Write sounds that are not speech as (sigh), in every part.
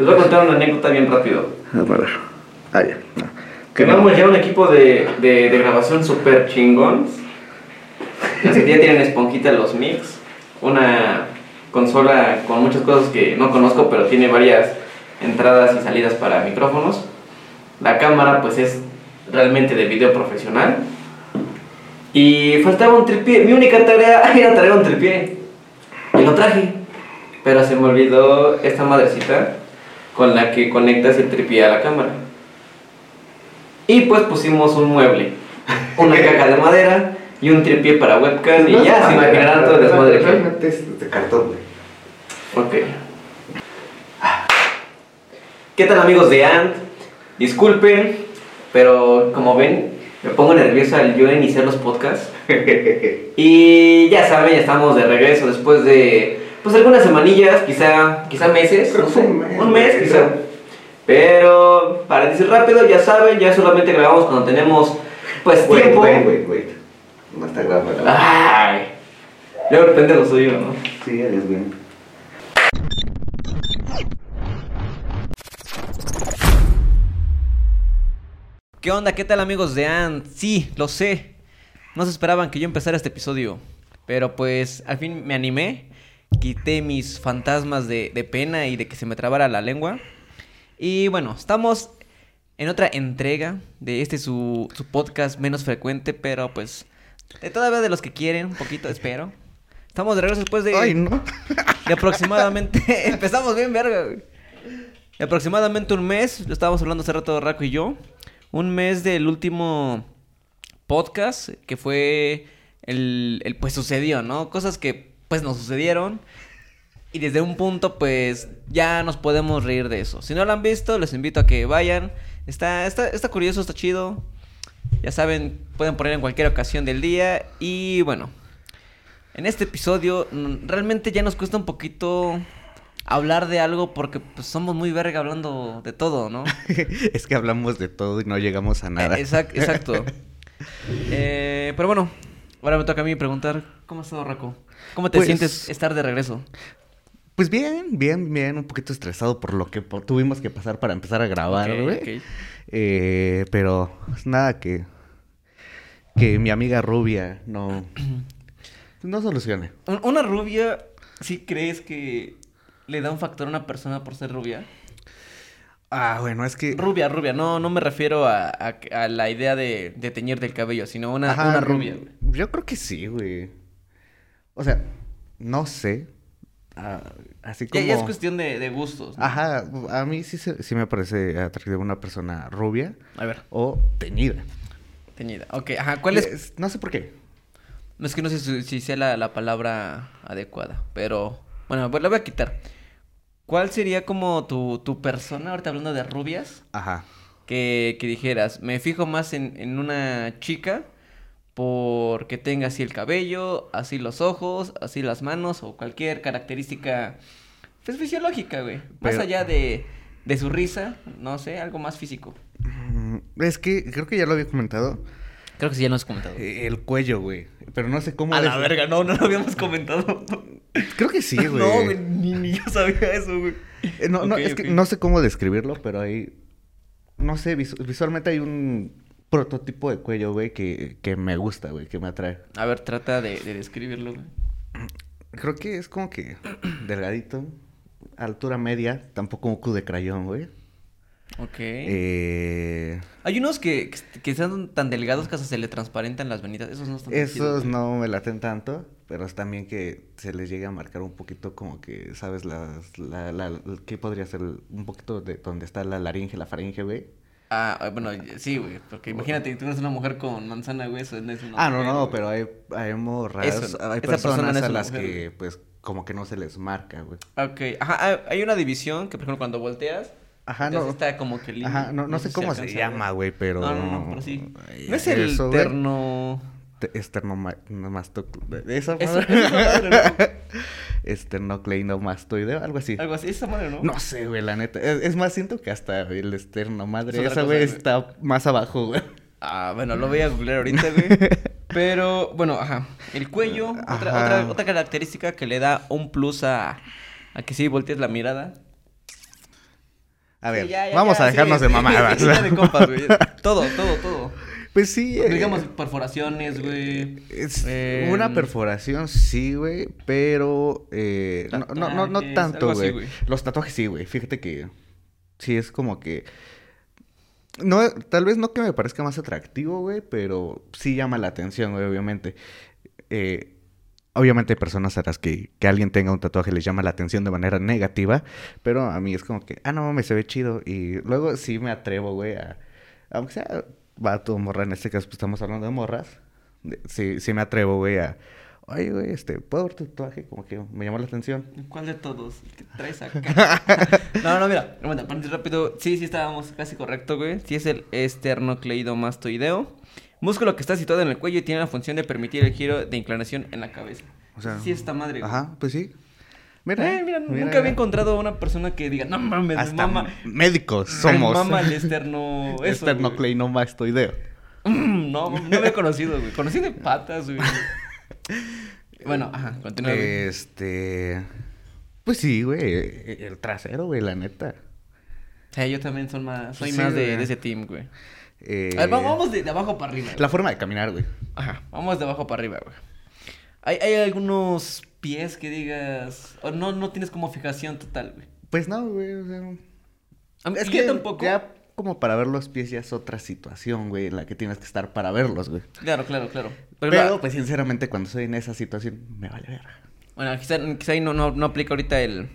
Les voy a contar una anécdota bien rápido. A ver. Ah, ya. No. Que Tenemos ya un equipo de, de, de grabación super chingón. Los que ya tienen esponjita los mix. Una consola con muchas cosas que no conozco, pero tiene varias entradas y salidas para micrófonos. La cámara pues es realmente de video profesional. Y faltaba un tripié. Mi única tarea (laughs) era traer un tripié. Y lo traje. Pero se me olvidó esta madrecita con la que conectas el tripié a la cámara. Y pues pusimos un mueble, una (laughs) caja de madera y un tripié para webcam y ya se imaginarán todo el desmadre. Realmente es de cartón, güey. Ok. ¿Qué tal amigos de Ant? Disculpen, pero como ven, me pongo nervioso al yo iniciar los podcasts. (laughs) Y ya saben, ya estamos de regreso después de pues algunas semanillas, quizá, quizá meses, Creo no sé, un mes, un mes quizá. creo. Pero para decir rápido, ya saben, ya solamente grabamos cuando tenemos pues Wait, tiempo. wait, wait, wait. No está grabando. Ay, luego de lo suyo, ¿no? Sí, es bien. ¿Qué onda? ¿Qué tal amigos de Ant? Sí, lo sé. No se esperaban que yo empezara este episodio. Pero pues al fin me animé. Quité mis fantasmas de, de pena y de que se me trabara la lengua. Y bueno, estamos en otra entrega de este su, su podcast menos frecuente, pero pues de todavía de los que quieren, un poquito, espero. Estamos de regreso después de, Ay, no. de aproximadamente... (laughs) empezamos bien, verga, güey. De aproximadamente un mes, lo estábamos hablando hace rato Raco y yo. Un mes del último podcast, que fue el, el, pues sucedió, ¿no? Cosas que pues nos sucedieron. Y desde un punto, pues, ya nos podemos reír de eso. Si no lo han visto, les invito a que vayan. Está, está, está curioso, está chido. Ya saben, pueden poner en cualquier ocasión del día. Y bueno, en este episodio mm, realmente ya nos cuesta un poquito hablar de algo porque pues, somos muy verga hablando de todo, ¿no? (laughs) es que hablamos de todo y no llegamos a nada. Eh, exact- exacto. (laughs) Eh, pero bueno, ahora me toca a mí preguntar, ¿cómo has estado, Raco? ¿Cómo te Pues- sientes estar de regreso? Pues bien, bien, bien. Un poquito estresado por lo que tuvimos que pasar para empezar a grabar, güey. ok. Eh, pero pues, nada que que mi amiga rubia no (clears throat) no solucione. Un- ¿Una rubia, sí crees que le da un factor a una persona por ser rubia? Ah, bueno, es que Rubia, rubia, no, no me refiero a, a- a la idea de, de teñirte el cabello, sino una, Ajá, una rubia, güey. Yo creo que sí, güey. O sea, no sé. Ah, así como ya es cuestión de, de gustos. ¿no? Ajá, a mí sí, sí me parece atractiva una persona rubia A ver, o teñida. teñida. Ok, ajá, ¿cuál es? Es- No sé por qué. No es que no sé si, si sea la, la palabra adecuada, pero bueno, pues la voy a quitar. ¿Cuál sería como tu, tu persona, ahorita hablando de rubias, Ajá. que, que dijeras, me fijo más en, en una chica porque tenga así el cabello, así los ojos, así las manos o cualquier característica pues, fisiológica, güey. Más allá de, de su risa, no sé, algo más físico. Mm, Es que creo que ya lo había comentado. Creo que sí, ya lo has comentado. eh, El cuello, güey. Pero no sé cómo. A la verga, no, no lo habíamos comentado. (laughs) Creo que sí, (laughs) güey. No, güey, ni, ni yo sabía eso, güey. Eh, no, no, es que no sé cómo describirlo, pero hay. No sé, visu- visualmente hay un prototipo de cuello, güey, que, que me gusta, güey, que me atrae. A ver, trata de, de describirlo, güey. Creo que es como que (clears throat) delgadito, altura media, tampoco un Q de crayón, güey. Ok. Eh, Hay unos que, que, son tan delgados que hasta se le transparentan las venitas. Esos no están esos no me laten tanto, pero es también que se les llega a marcar un poquito como que, ¿sabes? Las, la, la, ¿Qué podría ser? Un poquito de donde está la laringe, la faringe, güey. Ah, ah, bueno, sí, güey. Porque imagínate, tú eres una mujer con manzana, güey. Eso no es una Ah, no, mujer, no, güey. pero hay, hay morras, Eso, hay persona personas no es a las mujer, que, pues, como que no se les marca, güey. Ok. Ajá, hay una división que, por ejemplo, cuando volteas. Ajá, entonces no. está como que limpio. Ajá, no, no sé cómo se llama, güey, pero... No, no, no, pero sí. No es el eso, terno. Te- Esternomasto... ¿Esa madre? esa madre, ¿no? (laughs) Esternocleinomastoideo, algo así. Algo así, esa madre, ¿no? No sé, güey, la neta. Es, es más, siento que hasta el esterno madre. Es Esa, güey, está más abajo, güey. Ah, bueno, lo voy a googlear ahorita, güey. (laughs) Pero, bueno, ajá. El cuello, otra, otra, otra característica que le da un plus a, a que sí voltees la mirada. A ver, Sí, ya, ya, vamos ya, a dejarnos sí, de mamadas. sí, ya de compas, güey. Todo, todo, todo. Pues sí. eh, Digamos, perforaciones, güey. Eh, una perforación, sí, güey, pero eh, no, no, no, no Tatuajes, tanto, güey. güey. Los tatuajes sí, güey. Fíjate que sí es como que no, tal vez no que me parezca más atractivo, güey, pero sí llama la atención, güey, obviamente. Eh, obviamente hay personas a las que, que alguien tenga un tatuaje les llama la atención de manera negativa, pero a mí es como que, ah, no mames, se ve chido. Y luego sí me atrevo, güey, a, aunque sea vato morra, en este caso pues estamos hablando de morras, sí, sí me atrevo, güey, a, oye, güey, este, ¿puedo ver tu tatuaje? Como que me llamó la atención. ¿Cuál de todos? ¿Qué traes acá? (laughs) (laughs) no, no, mira. Bueno, ir rápido. Sí, sí, estábamos casi correcto, güey. Sí, es el esternocleidomastoideo. Músculo que está situado en el cuello y tiene la función de permitir el giro de inclinación en la cabeza. O sea, sí, esta madre, güey. Ajá, pues sí. Mira, Eh, mira, nunca había encontrado a una persona que diga, no mames, me Hasta mama. médicos me somos. mama el (laughs) esterno. Eso, Esternocleidomastoideo. Mm, (laughs) no, no había conocido, güey. Conocí de patas, güey. (laughs) bueno, ajá, continúa. Este. Pues sí, güey. El trasero, güey, la neta. Sí, yo también soy más, soy Sí, más de ese team, güey. Eh, A ver, vamos, de, de abajo para arriba. güey. La forma de caminar, güey. Ajá, vamos de abajo para arriba, güey. ¿Hay, hay algunos pies que digas. O no, no tienes como fijación total, güey. Pues no, güey. O sea. A mí- Es que yo tampoco. Ya como para ver los pies ya es otra situación, güey, en la que tienes que estar para verlos, güey. Claro, claro, claro. Pero, Pero, pues sinceramente cuando estoy en esa situación me vale ver. bueno, quizá, quizá ahí no, no, no aplica ahorita el.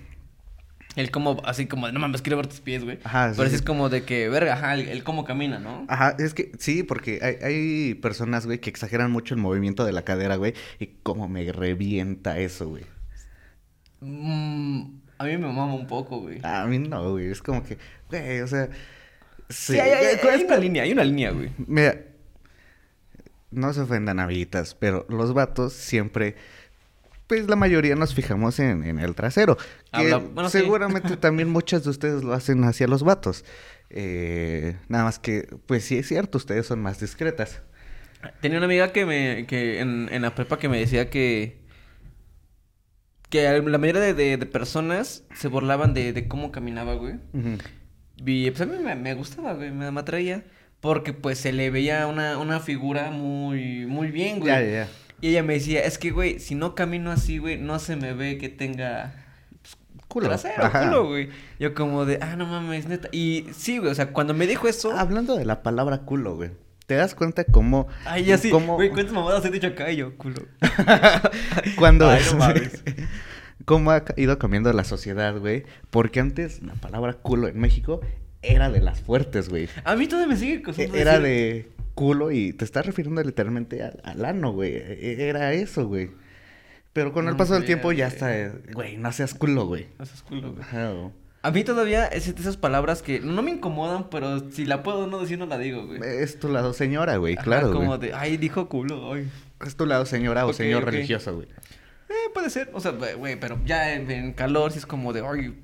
El cómo, así como de no mames, quiero ver tus pies, güey. Ajá, sí, Pero sí sí. es como de que, verga, ajá, el, el cómo camina, ¿no? Ajá, es que sí, porque hay, hay personas, güey, que exageran mucho el movimiento de la cadera, güey, y cómo me revienta eso, güey. Mm, a mí me mama un poco, güey. A mí no, güey, es como que, güey, o sea... sí, hay, hay- hay una línea, hay una línea, güey. Mira, no se ofendan habitas, pero los vatos siempre, pues la mayoría nos fijamos en, en el trasero. Que Habla- bueno, sí. seguramente (laughs) también muchas de ustedes lo hacen hacia los vatos. Eh, nada más que, pues sí es cierto, ustedes son más discretas. Tenía una amiga que me, que en, en la prepa que me decía que, que la mayoría de, de- de personas se burlaban de, de cómo caminaba, güey. Ujú. Y pues a mí me, me gustaba, güey, me, me atraía. Porque pues se le veía una, una figura muy, muy bien, güey. Ya, ya, ya. Y ella me decía, es que, güey, si no camino así, güey, no se me ve que tenga Culo. trasero, culo, güey. Yo como de, ah, no mames, neta. Y sí, güey, o sea, cuando me dijo eso... Hablando de la palabra culo, güey. ¿Te das cuenta cómo... Ay, ya sí, cómo- güey, ¿cuántas mamadas he dicho acá? Y yo, culo. (laughs) cuando Ay, no mames. (laughs) cómo ha ido cambiando la sociedad, güey? Porque antes la palabra culo en México era de las fuertes, güey. A mí todavía me sigue E- costando Era decir- de culo y te estás refiriendo literalmente al, al ano, güey. E- Era eso, güey. Pero con el paso del tiempo ya güey. está, eh, güey, no seas culo, güey. No seas culo, güey. A mí todavía es de esas palabras que no me incomodan, pero si la puedo no decir, no la digo, güey. Es tu lado señora, güey, Ajá, claro, como güey. de, ay, dijo culo, ay. Es tu lado señora o señor ok. religioso, güey. Eh, puede ser, o sea, güey, pero ya en, en calor sí es como de, ay,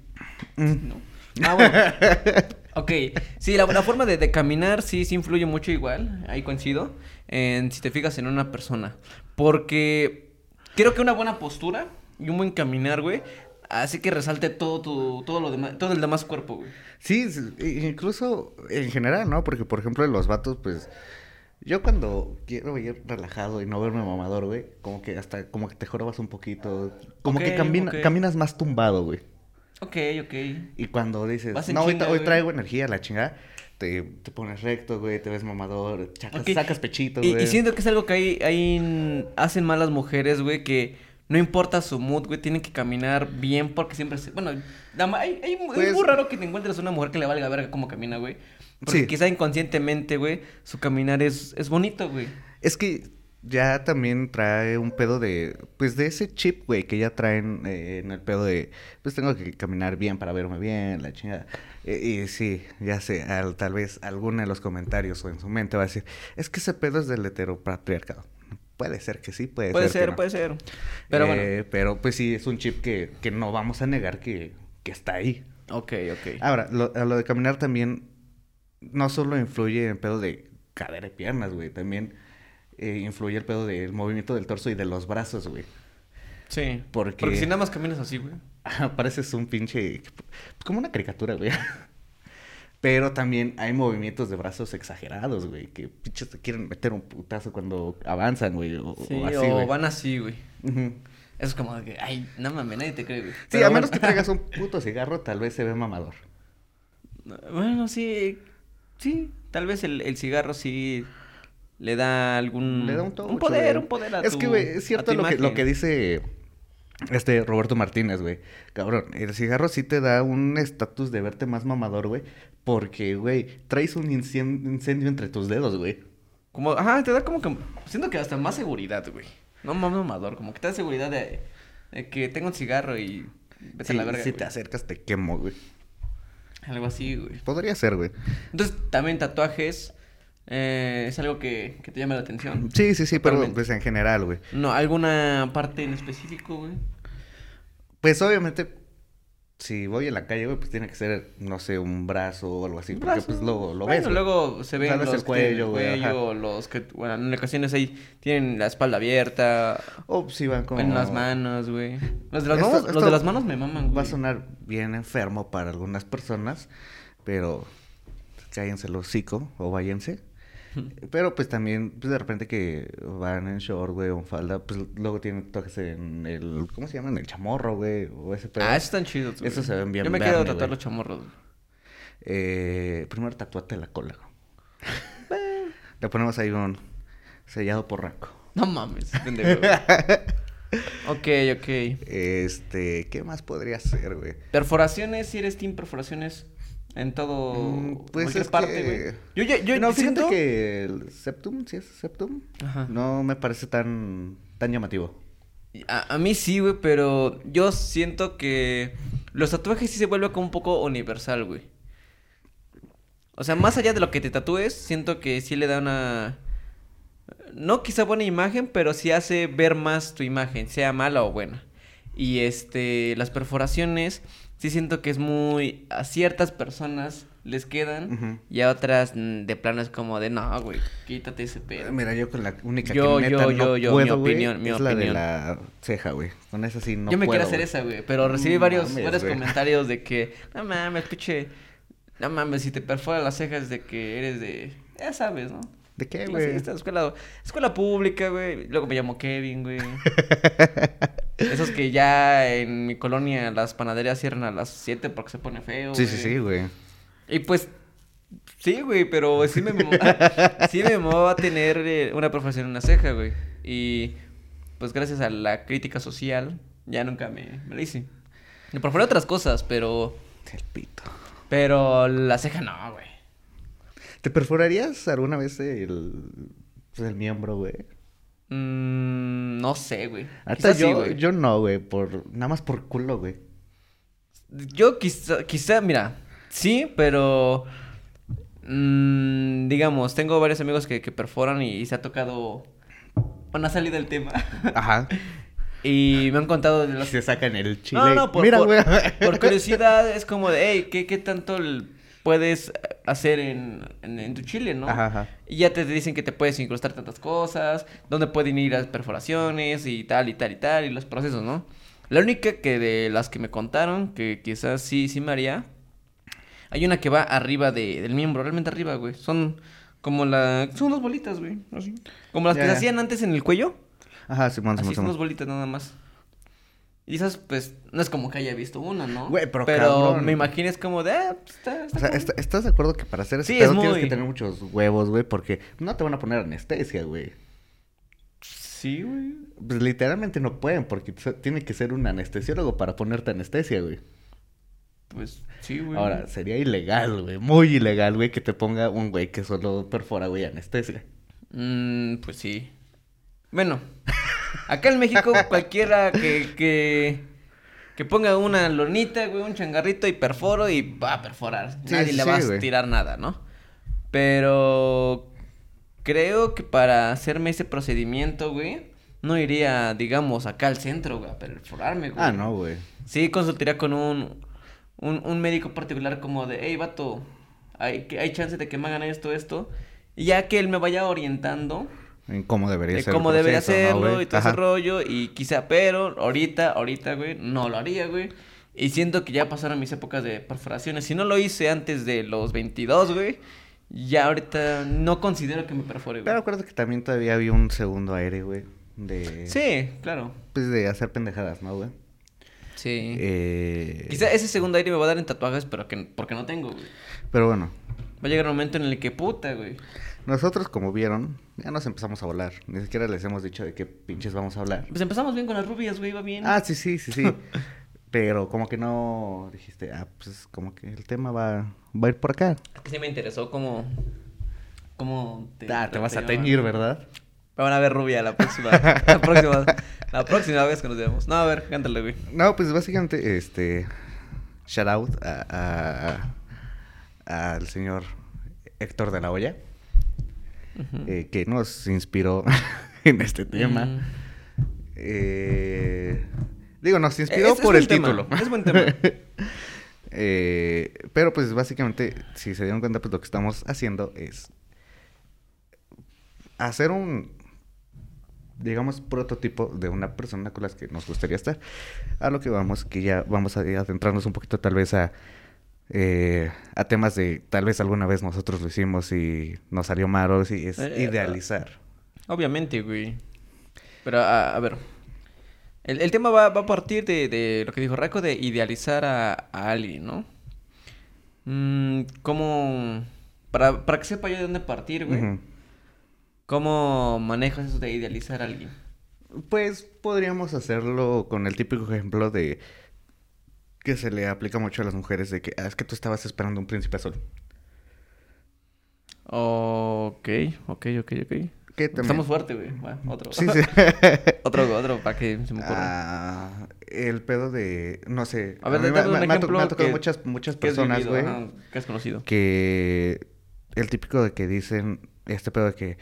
Mm. no. Ah, bueno. (laughs) ok, sí, la, la forma de, de caminar sí, sí influye mucho igual, ahí coincido, en si te fijas en una persona. Porque creo que una buena postura y un buen caminar, güey, hace que resalte todo tu, todo lo demás, todo el demás cuerpo, güey. Sí, i- incluso en general, ¿no? Porque, por ejemplo, en los vatos, pues... Yo cuando quiero ir relajado y no verme mamador, güey, como que hasta, como que te jorobas un poquito. Como que camina- caminas más tumbado, güey. Ok, ok. Y cuando dices, no, hoy, chinga, hoy güey". traigo energía, la chingada, te, te pones recto, güey, te ves mamador, chacas- sacas pechito, Y, güey. y siento que es algo que hay, hay- hacen mal las mujeres, güey, que no importa su mood, güey, tienen que caminar bien porque siempre se... Bueno, hay, hay- Pues- es muy raro que te encuentres una mujer que le valga verga cómo camina, güey. Porque Sí. quizá inconscientemente, güey, su caminar es, es bonito, güey. Es que ya también trae un pedo de, pues de ese chip, güey, que ya traen eh, en el pedo de, pues tengo que caminar bien para verme bien, la chingada. Eh, y sí, ya sé, al- tal vez alguno de los comentarios o en su mente va a decir, es que ese pedo es del heteropatriarcado. Puede ser que sí, puede, Puede ser. que ser, no. puede ser. Pero bueno. Eh, Pero pues sí, es un chip que, que no vamos a negar que, que está ahí. Ok, ok. Ahora, lo, a lo de caminar también no solo influye en pedo de cadera y piernas, güey. También eh, influye el pedo del movimiento del torso y de los brazos, güey. Sí. Porque- Porque si nada más caminas así, güey. Pareces un pinche... Como una caricatura, güey. Pero también hay movimientos de brazos exagerados, güey. Que pinches te quieren meter un putazo cuando avanzan, güey. O, Sí, o así, o güey. van así, güey. Eso es como de que, ay, no mames, nadie te cree, güey. Sí, Pero a bueno. menos que traigas un (laughs) puto cigarro, tal vez se ve mamador. Bueno, sí, sí, tal vez el, el cigarro sí le da algún... Le da un touch, poder, un poder a Es tu- que, güey, es cierto lo que, lo que dice este Roberto Martínez, güey. Cabrón, el cigarro sí te da un estatus de verte más mamador, güey. Porque, güey, traes un incendio entre tus dedos, güey. Como, ajá, te da como que, siento que hasta más seguridad, güey. No mames, mamador, como que te da seguridad de, de que tengo un cigarro y vete Sí, a la verga, si güey. te acercas te quemo, güey. Algo así, güey. Podría ser, güey. Entonces, también tatuajes eh, es algo que, que te llama la atención. Sí, sí, sí, pero pues en general, güey. No, ¿alguna parte en específico, güey? Pues obviamente, si voy en la calle, güey, pues tiene que ser, no sé, un brazo o algo así. Porque pues lo, lo Bueno, ves. güey. luego se ven Tal vez los el que tienen cuello, güey, ajá. cuello, los que, bueno, en ocasiones ahí tienen la espalda abierta, O si van como... en las manos, güey. Los de las Esto- manos, los de las manos me maman, güey. Va a sonar bien enfermo para algunas personas, pero cállense el hocico o váyanse. Pero pues también, pues de repente que van en short, güey, o en falda, pues luego tienen tatuajes en el, ¿cómo se llama? En el chamorro, güey, o ese pedo. Ah, están chidos, güey. Esos se ven bien Yo me quiero Bernie, tatuar güey. los chamorros, güey. Eh, primero tatuate la cola. (laughs) Le ponemos ahí un sellado porraco. No mames, pendejo. güey. (laughs) ok, ok. Este, ¿qué más podría ser, güey? Perforaciones, si eres team perforaciones en todo, Mm, pues es parte, que- güey. Yo, ya- yo, no, fíjate siento- que el septum, si es septum, Ajá. no me parece tan, tan llamativo. A, a mí sí, güey, pero yo siento que los tatuajes sí se vuelven como un poco universal, güey. O sea, más allá de lo que te tatúes, siento que sí le da una... No quizá buena imagen, pero sí hace ver más tu imagen, sea mala o buena. Y este, las perforaciones, sí siento que es muy... A ciertas personas les quedan y a otras mm, de plano es como de, no, güey, quítate ese pedo. Mira, yo con la única Yo- que neta yo- no yo- yo, puedo, mi opinión, mi es la de opinión. la ceja, güey. Con esa sí no Yo me puedo, quiero hacer esa, güey, pero recibí No varios, mames, varios comentarios de que, (laughs) no mames, pinche, no mames, si te perfora las cejas de que eres de, ya sabes, ¿no? ¿De qué, güey? escuela, escuela pública, güey, luego me llamo Kevin, güey. (laughs) Esos que ya en mi colonia las panaderías cierran a las 7 porque se pone feo, Sí, sí, sí, güey. Y pues, sí, güey, pero sí me, (laughs) sí me a tener eh, una profesión en una ceja, güey. Y pues gracias a la crítica social, ya nunca me, me la hice. Me perforé otras cosas, pero, El pito. pero la ceja no, güey. ¿Te perforarías alguna vez el, pues, el miembro, güey? Mm, no sé, güey. Hasta sí, yo, güey. yo no, güey, por, nada más por culo, güey. Yo quizá, quizá, mira, sí, pero mm, digamos, tengo varios amigos que, que perforan y, se ha tocado una salida del tema. Ajá. (laughs) y me han contado de Y las... se sacan el chile. No, no, por, Mira, por- güey. por curiosidad es como de, hey, ¿qué, qué tanto l- puedes hacer en, en, en tu chile, no? Ajá, ajá. Y ya te dicen que te puedes incrustar tantas cosas, dónde pueden ir las perforaciones y tal y tal y tal, y los procesos, ¿no? La única que de las que me contaron, que quizás sí, sí me haría, hay una que va arriba de, del miembro, realmente arriba, güey. Son como la... Son unas bolitas, güey, así. Como las que se hacían antes en el cuello. Ajá, Simón, Así Simón, son unas Simón. bolitas nada más. Y esas, pues, no es como que haya visto una, ¿no? Güey, pero cabrón. me imagino es como de, ah, pues, está, está O sea, cool. ¿est- ¿estás de acuerdo que para hacer ese Sí, es tienes muy- que tener muchos huevos, güey? Porque no te van a poner anestesia, güey. Sí, güey. Pues literalmente no pueden, porque tiene que ser un anestesiólogo para ponerte anestesia, güey. Pues, sí, güey. Ahora, sería ilegal, güey. Muy ilegal, güey, que te ponga un güey que solo perfora, güey, anestesia. Mm, pues sí. Bueno, acá en México (laughs) cualquiera que, que, que ponga una lonita, güey, un changarrito y perforo y va a perforar. Sí, Nadie sí, le va a güey. tirar nada, ¿no? Pero creo que para hacerme ese procedimiento, güey, no iría, digamos, acá al centro, güey, a perforarme, güey. Ah, no, güey. Sí, consultaría con un, un, un médico particular como de, hey, vato, hay, que- hay chance de que me hagan esto, esto. Y ya que él me vaya orientando En cómo debería de ser. cómo debería proceso, ¿no, hacerlo y todo Ajá. ese rollo. Y quizá, pero ahorita, ahorita, güey, no lo haría, güey. Y siento que ya pasaron mis épocas de perforaciones. Si no lo hice antes de los 22, güey, ya ahorita no considero que me perfore, güey. Pero acuérdate que también todavía había un segundo aire, güey. De. Sí, claro. Pues de hacer pendejadas, ¿no, güey? Sí. Eh... Quizá ese segundo aire me va a dar en tatuajes, pero que porque no tengo, güey. Pero bueno, Va a llegar un momento en el que puta, güey. Nosotros como vieron, ya nos empezamos a volar. Ni siquiera les hemos dicho de qué pinches vamos a hablar. Pues empezamos bien con las rubias, güey, va bien. Ah, sí, sí, sí, sí. (laughs) Pero como que no dijiste, ah, pues como que el tema va, va a ir por acá. Es que sí me interesó cómo. cómo ah, te vas a teñir, ¿verdad? Me van a ver rubia la próxima. (laughs) la próxima. La próxima vez que nos veamos. No, a ver, cántale, güey. No, pues básicamente, este. Shout out a, a- al señor Héctor de la Hoya, Eh, que nos inspiró (laughs) en este tema. Mm. Eh, digo, nos inspiró Es- es por el tema, título. es buen tema. (laughs) Eh, pero pues básicamente, si se dieron cuenta, pues lo que estamos haciendo es hacer un, digamos, prototipo de una persona con las que nos gustaría estar. A lo que vamos, que ya vamos a adentrarnos un poquito tal vez a, eh, a temas de, tal vez alguna vez nosotros lo hicimos y nos salió mal, o si es Eh, idealizar. Obviamente, güey. Pero, a, a ver. El, el tema va, va a partir de, de lo que dijo Raco de idealizar a, a alguien, ¿no? Mm, ¿Cómo...? Para, para que sepa yo de dónde partir, güey. ¿Cómo manejas eso de idealizar a alguien? Pues podríamos hacerlo con el típico ejemplo de que se le aplica mucho a las mujeres de que "Ah, es que tú estabas esperando un príncipe azul. Ok, ok, ok, ok. Que Estamos fuerte, güey. Bueno, otro. Sí, sí. (laughs) otro, otro, para que se me ocurra. Ah, el pedo de, no sé. A ver, mí dame me, un me- ejemplo me ha tocado que- muchas, muchas ¿Qué has personas, güey, ¿Qué has conocido? que el típico de que dicen este pedo de que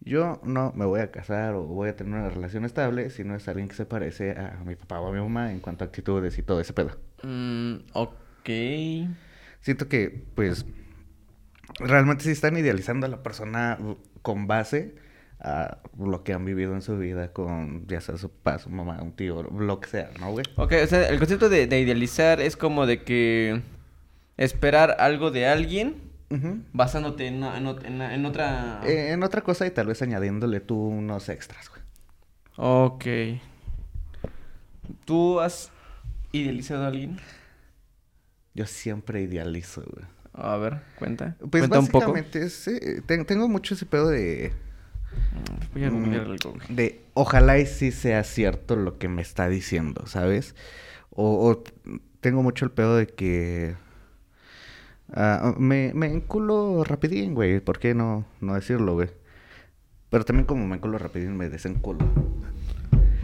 yo no me voy a casar o voy a tener una relación estable si no es alguien que se parece a mi papá o a mi mamá en cuanto a actitudes y todo ese pedo. Mm, ok. Siento que, pues, realmente sí están idealizando a la persona con base a lo que han vivido en su vida con, ya sea su papá, su mamá, un tío, lo que sea, ¿no, güey? Ok, o sea, el concepto de, de idealizar es como de que esperar algo de alguien basándote en, en, ot- en- en otra... Eh, en otra cosa y tal vez añadiéndole tú unos extras, güey. Ok. ¿Tú has idealizado a alguien? Yo siempre idealizo, güey. A ver, cuenta. Pues cuenta un poco. básicamente es, eh, ten- tengo mucho ese pedo de, Mm, Voy a Mm. güey. de ojalá y sí sea cierto lo que me está diciendo, ¿sabes? O, o tengo mucho el pedo de que ah, me, me enculo rapidín, güey. ¿Por qué no, no decirlo, güey? Pero también como me enculo rapidín, me desenculo.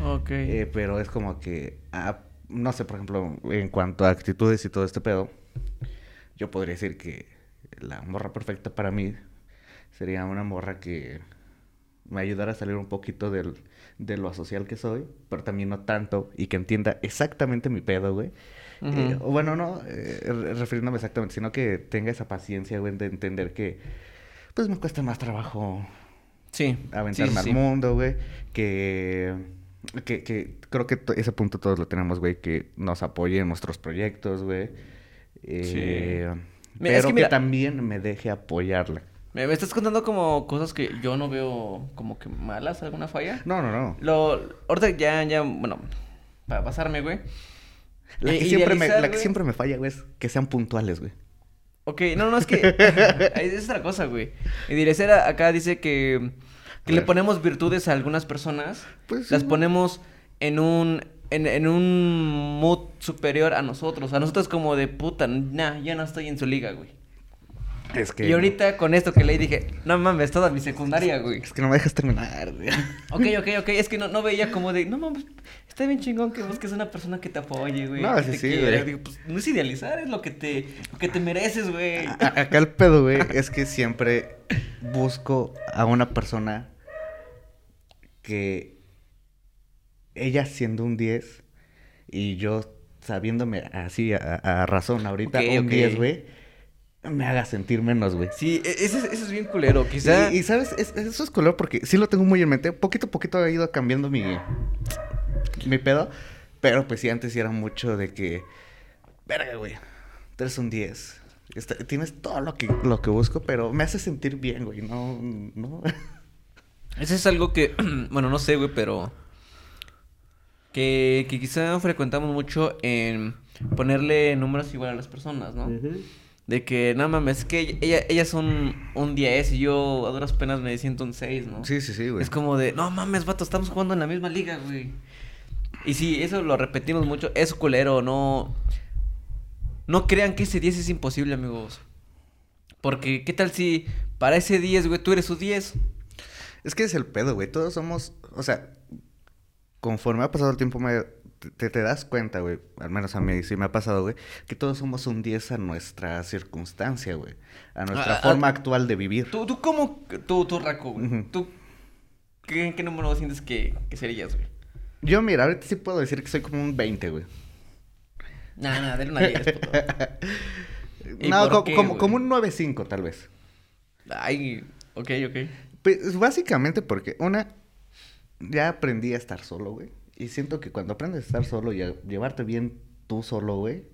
Ok. Eh, pero es como que, ah, no sé, por ejemplo, en cuanto a actitudes y todo este pedo, yo podría decir que la morra perfecta para mí sería una morra que me ayudara a salir un poquito del, de lo asocial que soy, pero también no tanto, y que entienda exactamente mi pedo, güey. Eh, o bueno, no eh, re- refiriéndome exactamente, sino que tenga esa paciencia, güey, de entender que, pues me cuesta más trabajo sí. aventarme sí, al mundo, güey. Que, que, que creo que ese punto todos lo tenemos, güey. Que nos apoye en nuestros proyectos, güey. Eh, es pero que que, mira- también me deje apoyarla. Me, estás contando como cosas que yo no veo como que malas, alguna falla. No, no, no. Lo, ahorita ya, ya, bueno, para pasarme, güey. La Eh, que, siempre me, idealizar, la que siempre me falla, güey, es que sean puntuales, güey. Ok, no, no, es que (laughs) es otra cosa, güey. Y Direcer acá dice que, que le ponemos virtudes a algunas personas, Pues las sí. ponemos en un en, en un mood superior a nosotros. A nosotros como de puta, nah, ya no estoy en su liga, güey. Es que... Y ahorita con esto que leí dije, no mames, toda mi secundaria, güey. Es que no me dejas terminar, güey. (laughs) Ok, ok, ok, es que no, no veía como de, no mames, está bien chingón que busques una persona que te apoye, güey. No, que sí, te sí, quiera. güey. Digo, pues no es idealizar, es lo que te, lo que te mereces, güey. A- acá el pedo, güey, es que siempre busco a una persona que ella siendo un 10 y yo sabiéndome así a, a razón ahorita un ok. 10, güey, me haga sentir menos, güey. Sí, e- ese, es- bien culero, quizá. Y, y, sabes, Es- eso es color porque sí lo tengo muy en mente. Poquito a poquito ha ido cambiando mi, mi pedo. Pero pues sí, antes sí era mucho de que, verga, güey. Tú eres un 10. Este, tienes todo lo que, lo que busco, pero me hace sentir bien, güey. No, no. (laughs) Eso es algo que, (clears throat) bueno, no sé, güey, pero... Que, que quizá frecuentamos mucho en ponerle números igual a las personas, ¿no? De que, no mames, es que ella, ellas son un 10 y yo a duras penas me siento un 6, ¿no? Sí, sí, sí, güey. Es como de, no mames, vato, estamos jugando en la misma liga, güey. Y sí, eso lo repetimos mucho. Es culero, no... No crean que ese 10 es imposible, amigos. Porque, ¿qué tal si para ese 10, güey, tú eres su 10? Es que es el pedo, güey. Todos somos, o sea, conforme ha pasado el tiempo, me, te, te das cuenta, güey, al menos a mí sí me ha pasado, güey, que todos somos un 10 a nuestra circunstancia, güey. A nuestra Ah, ah, forma actual de vivir. ¿Tú, tú cómo, tú, tú, Raco, güey? ¿Tú qué, qué número sientes que, que serías, güey? Yo, mira, ahorita sí puedo decir que soy como un 20, güey. Nah, nah, dale una 10, puto. (laughs) ¿Y No, co- qué, como, como un 9.5, tal vez. Ay, ok, ok. Pues básicamente porque, una, ya aprendí a estar solo, güey. Y siento que cuando aprendes a estar solo y a llevarte bien tú solo, güey,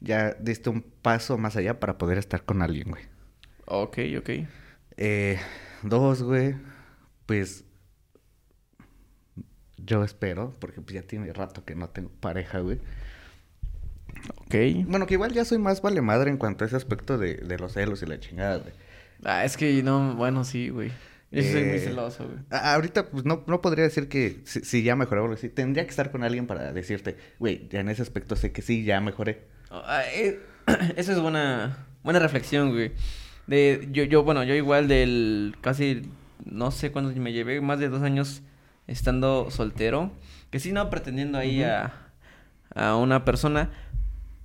ya diste un paso más allá para poder estar con alguien, güey. Ok, ok. Eh, dos, güey, pues yo espero, porque pues ya tiene rato que no tengo pareja, güey. Ok. Bueno, que igual ya soy más vale madre en cuanto a ese aspecto de, de los celos y la chingada, güey. Ah, es que no, bueno, sí, güey. Yo sí soy muy Eh, celoso, güey. Ahorita, pues no, no podría decir que si, si ya mejoré o así. Tendría que estar con alguien para decirte, güey, ya en ese aspecto sé que sí, ya mejoré. Ah, eh, (clears throat) Esa es buena, buena reflexión, güey. De, yo, yo, bueno, yo igual del casi, no sé cuántos me llevé, más de dos años estando soltero. Que sí, no pretendiendo ahí a, a una persona.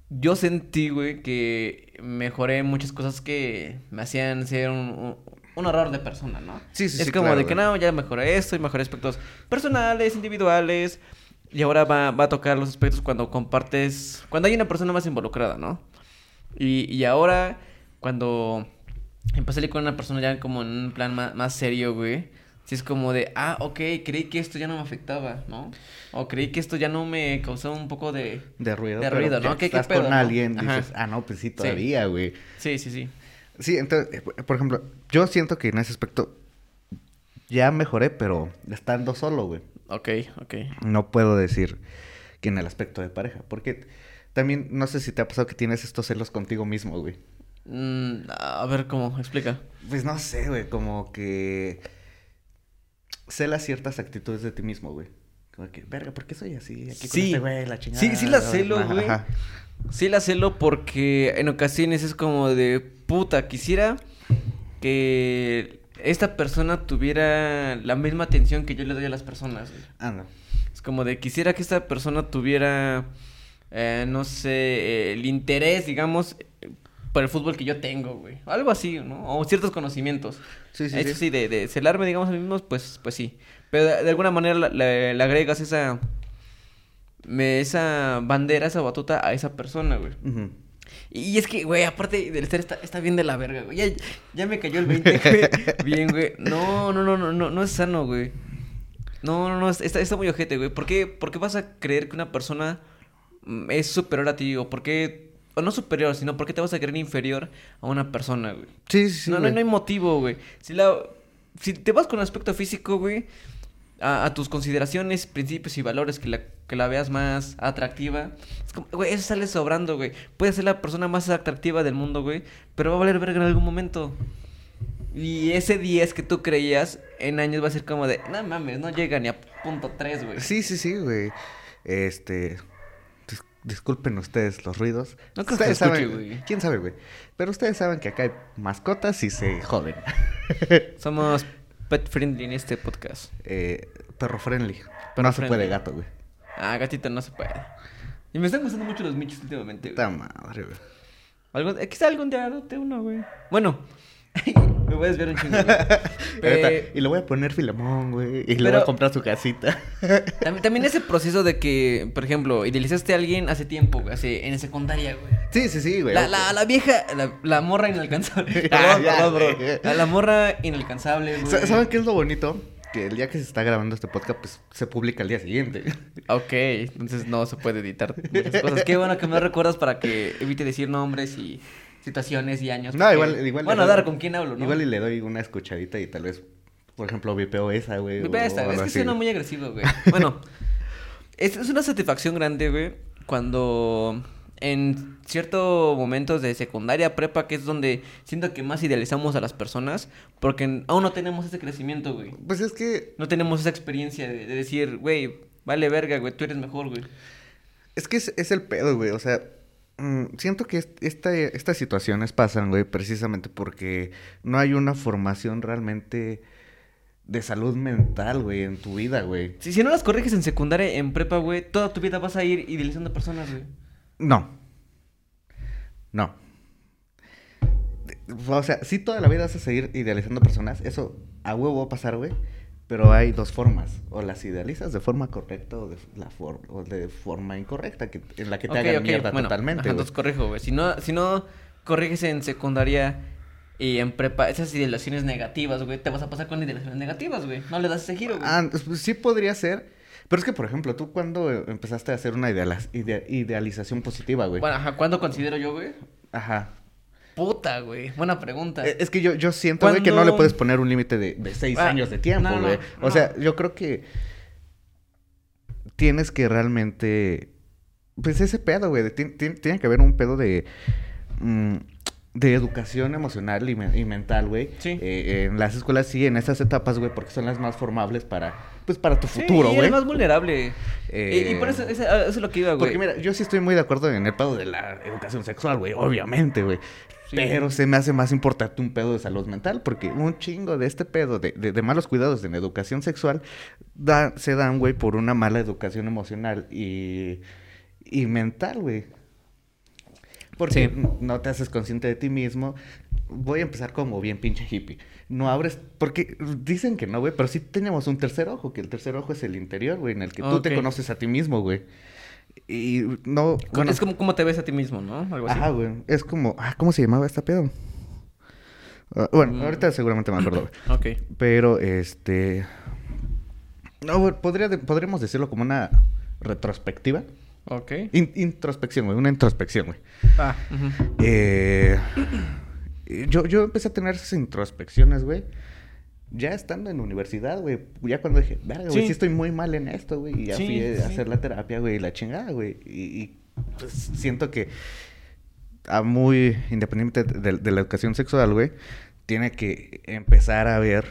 Yo sentí, güey, que mejoré muchas cosas que me hacían ser un, un, un error de persona, ¿no? Sí, sí, es sí, como claro, de que no, ya mejoré esto y mejoré aspectos personales, individuales. Y ahora va, va a tocar los aspectos cuando compartes, cuando hay una persona más involucrada, ¿no? Y, y ahora, cuando empecé a salir con una persona ya como en un plan más, más serio, güey. Sí es como de, ah, ok, creí que esto ya no me afectaba, ¿no? O creí que esto ya no me causaba un poco de... De ruido. De ruido, ¿no? que ¿Qué- qué estás pedo, con no? alguien, Ajá. dices, ah, no, pues sí, todavía, güey. Sí, sí, sí. Sí, entonces, eh, por ejemplo, yo siento que en ese aspecto ya mejoré, pero estando solo, güey. Ok, ok. No puedo decir que en el aspecto de pareja, porque también no sé si te ha pasado que tienes estos celos contigo mismo, güey. Mm, a ver, ¿cómo? Explica. Pues no sé, güey, como que celas ciertas actitudes de ti mismo, güey. Como que, verga, ¿por qué soy así? Aquí con Sí. este güey, la chingada. Sí, sí la celo, güey. Sí la celo porque en ocasiones es como de puta, quisiera que esta persona tuviera la misma atención que yo le doy a las personas. güey. Anda. Es como de quisiera que esta persona tuviera, eh, no sé, eh, el interés, digamos, por el fútbol que yo tengo, güey. Algo así, ¿no? O ciertos conocimientos. Sí, sí, Eso sí. sí, de, de celarme, digamos, a mí mismo, pues, pues sí. Pero de, de alguna manera le, le agregas esa, me, esa bandera, esa batuta a esa persona, güey. Ujú. Y es que, güey, aparte del estar está, está bien de la verga, güey. Ya, ya me cayó el 20, güey. (laughs) Bien, güey. No, no, no, no, no, no es sano, güey. No, no, no, está, está muy ojete, güey. ¿Por qué, ¿Por qué vas a creer que una persona mm, es superior a ti? O por qué, o no superior, sino por qué te vas a creer inferior a una persona, güey. Sí, sí, sí. no, no, hay motivo, güey. Si, la, si te vas con aspecto físico, güey, a, a tus consideraciones, principios y valores que la, que la veas más atractiva, es como, güey, eso sale sobrando, güey. Puede ser la persona más atractiva del mundo, güey, pero va a valer verga en algún momento. Y ese 10 que tú creías en años va a ser como de, no mames, no llega ni a punto 3, güey. Sí, sí, sí, güey. Este. Dis- disculpen ustedes los ruidos. No creo que ustedes se escuche, saben. güey. ¿Quién sabe, güey? Pero ustedes saben que acá hay mascotas y se joden. (laughs) Somos pet friendly en este podcast. eh, perro friendly. Perro no se puede gato, güey. Ah, gatito no se puede. Y me están gustando mucho los michos últimamente, güey. Puta madre, güey. Algún, eh, quizá algún día adopte uno, güey. Bueno, (laughs) me voy a desviar un chingo, güey. (laughs) Eh, y le voy a poner filamón, güey. Y le voy a comprar su casita. (laughs) también, también ese proceso de que, por ejemplo, idealizaste a alguien hace tiempo, güey, hace, en secundaria, güey. sí, sí, sí, güey. La, la, la vieja, la, la morra inalcanzable. Ya, bro. güey. La, morra inalcanzable, güey. Sa- ¿Saben qué es lo bonito? que el día que se está grabando este podcast, pues se publica el día siguiente. Ok, entonces no se puede editar muchas cosas. Qué bueno que me recuerdas para que evite decir nombres y situaciones y años. No, porque- igual, igual. Bueno, dar con quién hablo, ¿no? Igual y le doy una escuchadita y tal vez, por ejemplo, vipeo esa, güey. Me pesa, o es que suena muy agresivo, güey. (laughs) Bueno, es, es una satisfacción grande, güey, cuando en ciertos momentos de secundaria, prepa, que es donde siento que más idealizamos a las personas, porque aún no tenemos ese crecimiento, güey. Pues es que, No tenemos esa experiencia de, de decir, güey, vale verga, güey, tú eres mejor, güey. es que es, es el pedo, güey. O sea, siento que est- esta, estas situaciones pasan, güey, precisamente porque no hay una formación realmente de salud mental, güey, en tu vida, güey. Si, si no las corriges en secundaria, en prepa, güey, toda tu vida vas a ir idealizando personas, güey. No. No. O sea, sí toda la vida vas a seguir idealizando personas. Eso a huevo va a pasar, güey. Pero hay dos formas. O las idealizas de forma correcta o de, la for- o de forma incorrecta, que, en la que te hagan mierda bueno, totalmente, ajá, entonces corrijo, güey. Si no, si no corriges en secundaria y en prepa esas idealizaciones negativas, güey, te vas a pasar con idealizaciones negativas, güey. No le das ese giro, güey. Ah, pues, sí podría ser. Pero es que, por ejemplo, tú cuando empezaste a hacer una ideala- idea- idealización positiva, güey. Bueno, ajá, ¿cuándo considero yo, güey? Ajá. Puta, güey. Buena pregunta. Eh, Es que yo, yo siento, güey, que no le puedes poner un límite de, de seis Ah, años de tiempo, no, no, güey. o sea, yo creo que tienes que realmente... Pues ese pedo, güey. Tiene que haber un pedo de... mm, de educación emocional y, me- y mental, güey. Sí. Eh, en las escuelas sí, en esas etapas, güey, porque son las más formables para... Pues para tu futuro, güey. eres más vulnerable. Eh, Y, y por eso, ese- eso es lo que iba, güey. Porque mira, yo sí estoy muy de acuerdo en el pedo de la educación sexual, güey, obviamente, güey. Sí. Pero se me hace más importante un pedo de salud mental, porque un chingo de este pedo de, de- de malos cuidados en educación sexual da- se dan, güey, por una mala educación emocional y, y mental, güey. Porque Sí. no te haces consciente de ti mismo. Voy a empezar como bien pinche hippie. No abres, porque dicen que no, güey, pero sí tenemos un tercer ojo, que el tercer ojo es el interior, güey, en el que tú te conoces a ti mismo, güey. Y no, bueno, es como cómo te ves a ti mismo, ¿no? Algo así. Ajá, güey. Es como, ah, ¿cómo se llamaba esta pedo? Ah, bueno, Mm. ahorita seguramente me acuerdo, güey. Ok. Pero, este... No, güey, podría podríamos decirlo como una retrospectiva. Ok. In- introspección, güey. Una introspección, güey. Ah. Eh, yo, yo empecé a tener esas introspecciones, güey. Ya estando en la universidad, güey. Ya cuando dije, verga, güey, Sí. sí. estoy muy mal en esto, güey. Y ya Sí, fui a sí. hacer la terapia, güey, y la chingada, güey. Y, y, pues, siento que, a muy independiente de, de la educación sexual, güey, tiene que empezar a ver.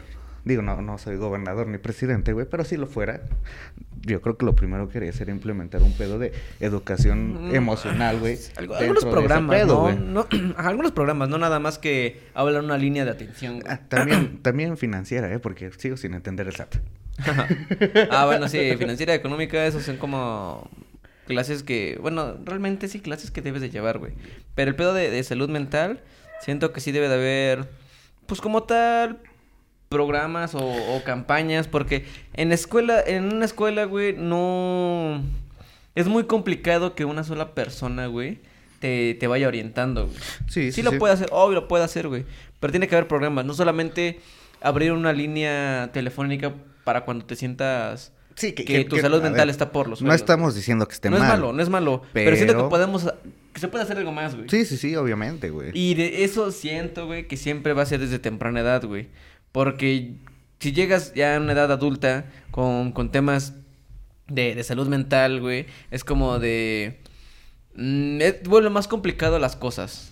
Digo, no, no soy gobernador ni presidente, güey, pero si lo fuera, yo creo que lo primero que quería ser implementar un pedo de educación Mm, emocional, güey. Algo- algunos programas, pedo, ¿no? (clears throat) algunos programas, no nada más que hablan una línea de atención. Ah, también, (clears throat) también financiera, ¿eh? Porque sigo sin entender el SAT. ah, bueno, sí, financiera económica, esos son como clases que, bueno, realmente sí, clases que debes de llevar, güey. Pero el pedo de, de salud mental, siento que sí debe de haber, pues como tal, programas o, o campañas, porque en escuela, en una escuela, güey, no... Es muy complicado que una sola persona, güey, te, te vaya orientando, güey. Sí, Sí, lo puede hacer, obvio lo puede hacer, güey. Pero tiene que haber programas, no solamente abrir una línea telefónica para cuando te sientas Sí, que, tu salud mental ver, está por los No suelos, estamos güey. diciendo que esté No es mal. malo, no es malo. Pero, siento que pero- podemos, que se puede hacer algo más, güey. Sí, sí, sí, obviamente, güey. Y de eso siento, güey, que siempre va a ser desde temprana edad, güey. Porque si llegas ya a una edad adulta con, con temas de, de salud mental, güey, es como de... mm, es- vuelve más complicado las cosas.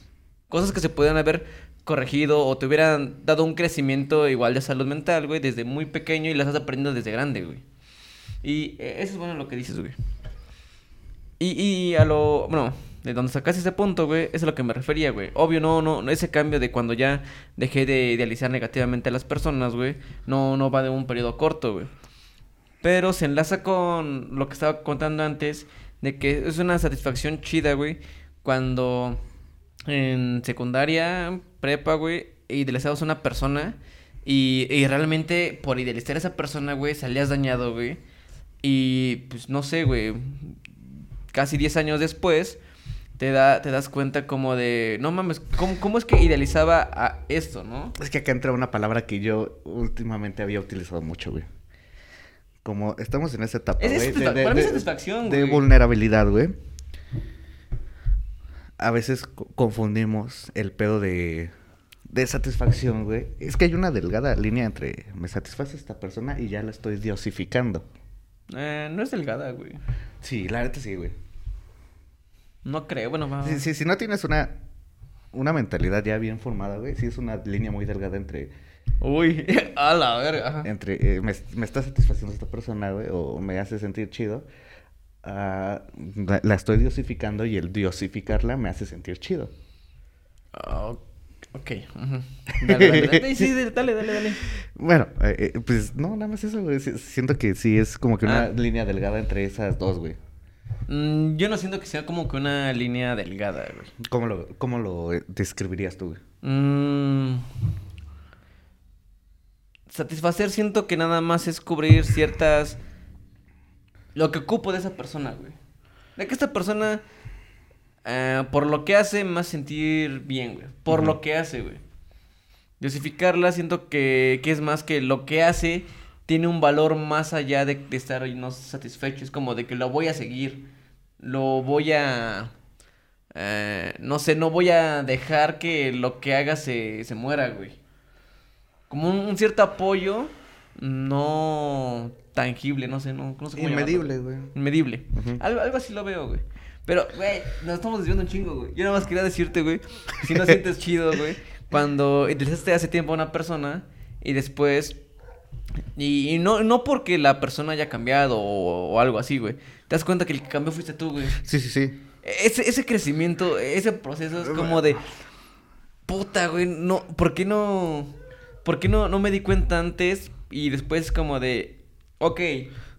Cosas que se pudieran haber corregido o te hubieran dado un crecimiento igual de salud mental, güey, desde muy pequeño y las has aprendido desde grande, güey. Y eh, eso es bueno lo que dices, güey. Y, y a lo. Bueno, de donde sacaste ese punto, güey, es a lo que me refería, güey. Obvio, no, no, no, ese cambio de cuando ya dejé de idealizar negativamente a las personas, güey, no, no va de un periodo corto, güey. Pero se enlaza con lo que estaba contando antes, de que es una satisfacción chida, güey, cuando en secundaria, prepa, güey, idealizabas a una persona y, y realmente por idealizar a esa persona, güey, salías dañado, güey. Y pues no sé, güey, casi 10 años después, te, da, te das cuenta como de, no mames, ¿cómo, cómo es que idealizaba a esto, no? Es que acá entra una palabra que yo últimamente había utilizado mucho, güey. como estamos en esa etapa, Es güey, satisfa- para mí es satisfacción, de güey. vulnerabilidad, güey. A veces co- confundimos el pedo de, de satisfacción, güey. Es que hay una delgada línea entre me satisface esta persona y ya la estoy diosificando. Eh, no es delgada, güey. Sí, la neta sí, güey. No creo, bueno, va. Sí, sí, si no tienes una, una mentalidad ya bien formada, güey, sí es una línea muy delgada entre, Uy, (laughs) a la verga. ajá. entre eh, me, me está satisfaciendo esta persona, güey, o me hace sentir chido. ah, la, la estoy diosificando y el diosificarla me hace sentir chido. Ah, ok. Dale, dale, dale. (laughs) Sí, dale, dale, dale. Bueno, eh, eh, pues no, nada más eso, güey. Si- Siento que sí es como que una Ah. línea delgada entre esas dos, güey. Mm, yo no siento que sea como que una línea delgada, güey. ¿Cómo lo, cómo lo describirías tú, güey? Mm. Satisfacer siento que nada más es cubrir ciertas... Lo que ocupo de esa persona, güey. De que esta persona, eh, por lo que hace, me hace sentir bien, güey. Por lo que hace, güey. Dosificarla siento que, que es más que lo que hace tiene un valor más allá de, de estar no satisfecho. Es como de que lo voy a seguir. Lo voy a... eh, no sé, no voy a dejar que lo que haga se, se muera, güey. Como un, un cierto apoyo no tangible, no sé, no, no sé cómo llamarlo. Inmedible, güey. Inmedible. Algo, algo así lo veo, güey. Pero, güey, nos estamos desviando un chingo, güey. Yo nada más quería decirte, güey, si no (laughs) sientes chido, güey, cuando utilizaste hace tiempo a una persona y después... Y, y no, no porque la persona haya cambiado o, o algo así, güey. Te das cuenta que el que cambió fuiste tú, güey. Sí, sí, sí. Ese, ese crecimiento, ese proceso es como de... Puta, güey, no... ¿Por qué no... ¿Por qué no, no me di cuenta antes? Y después como de... Ok,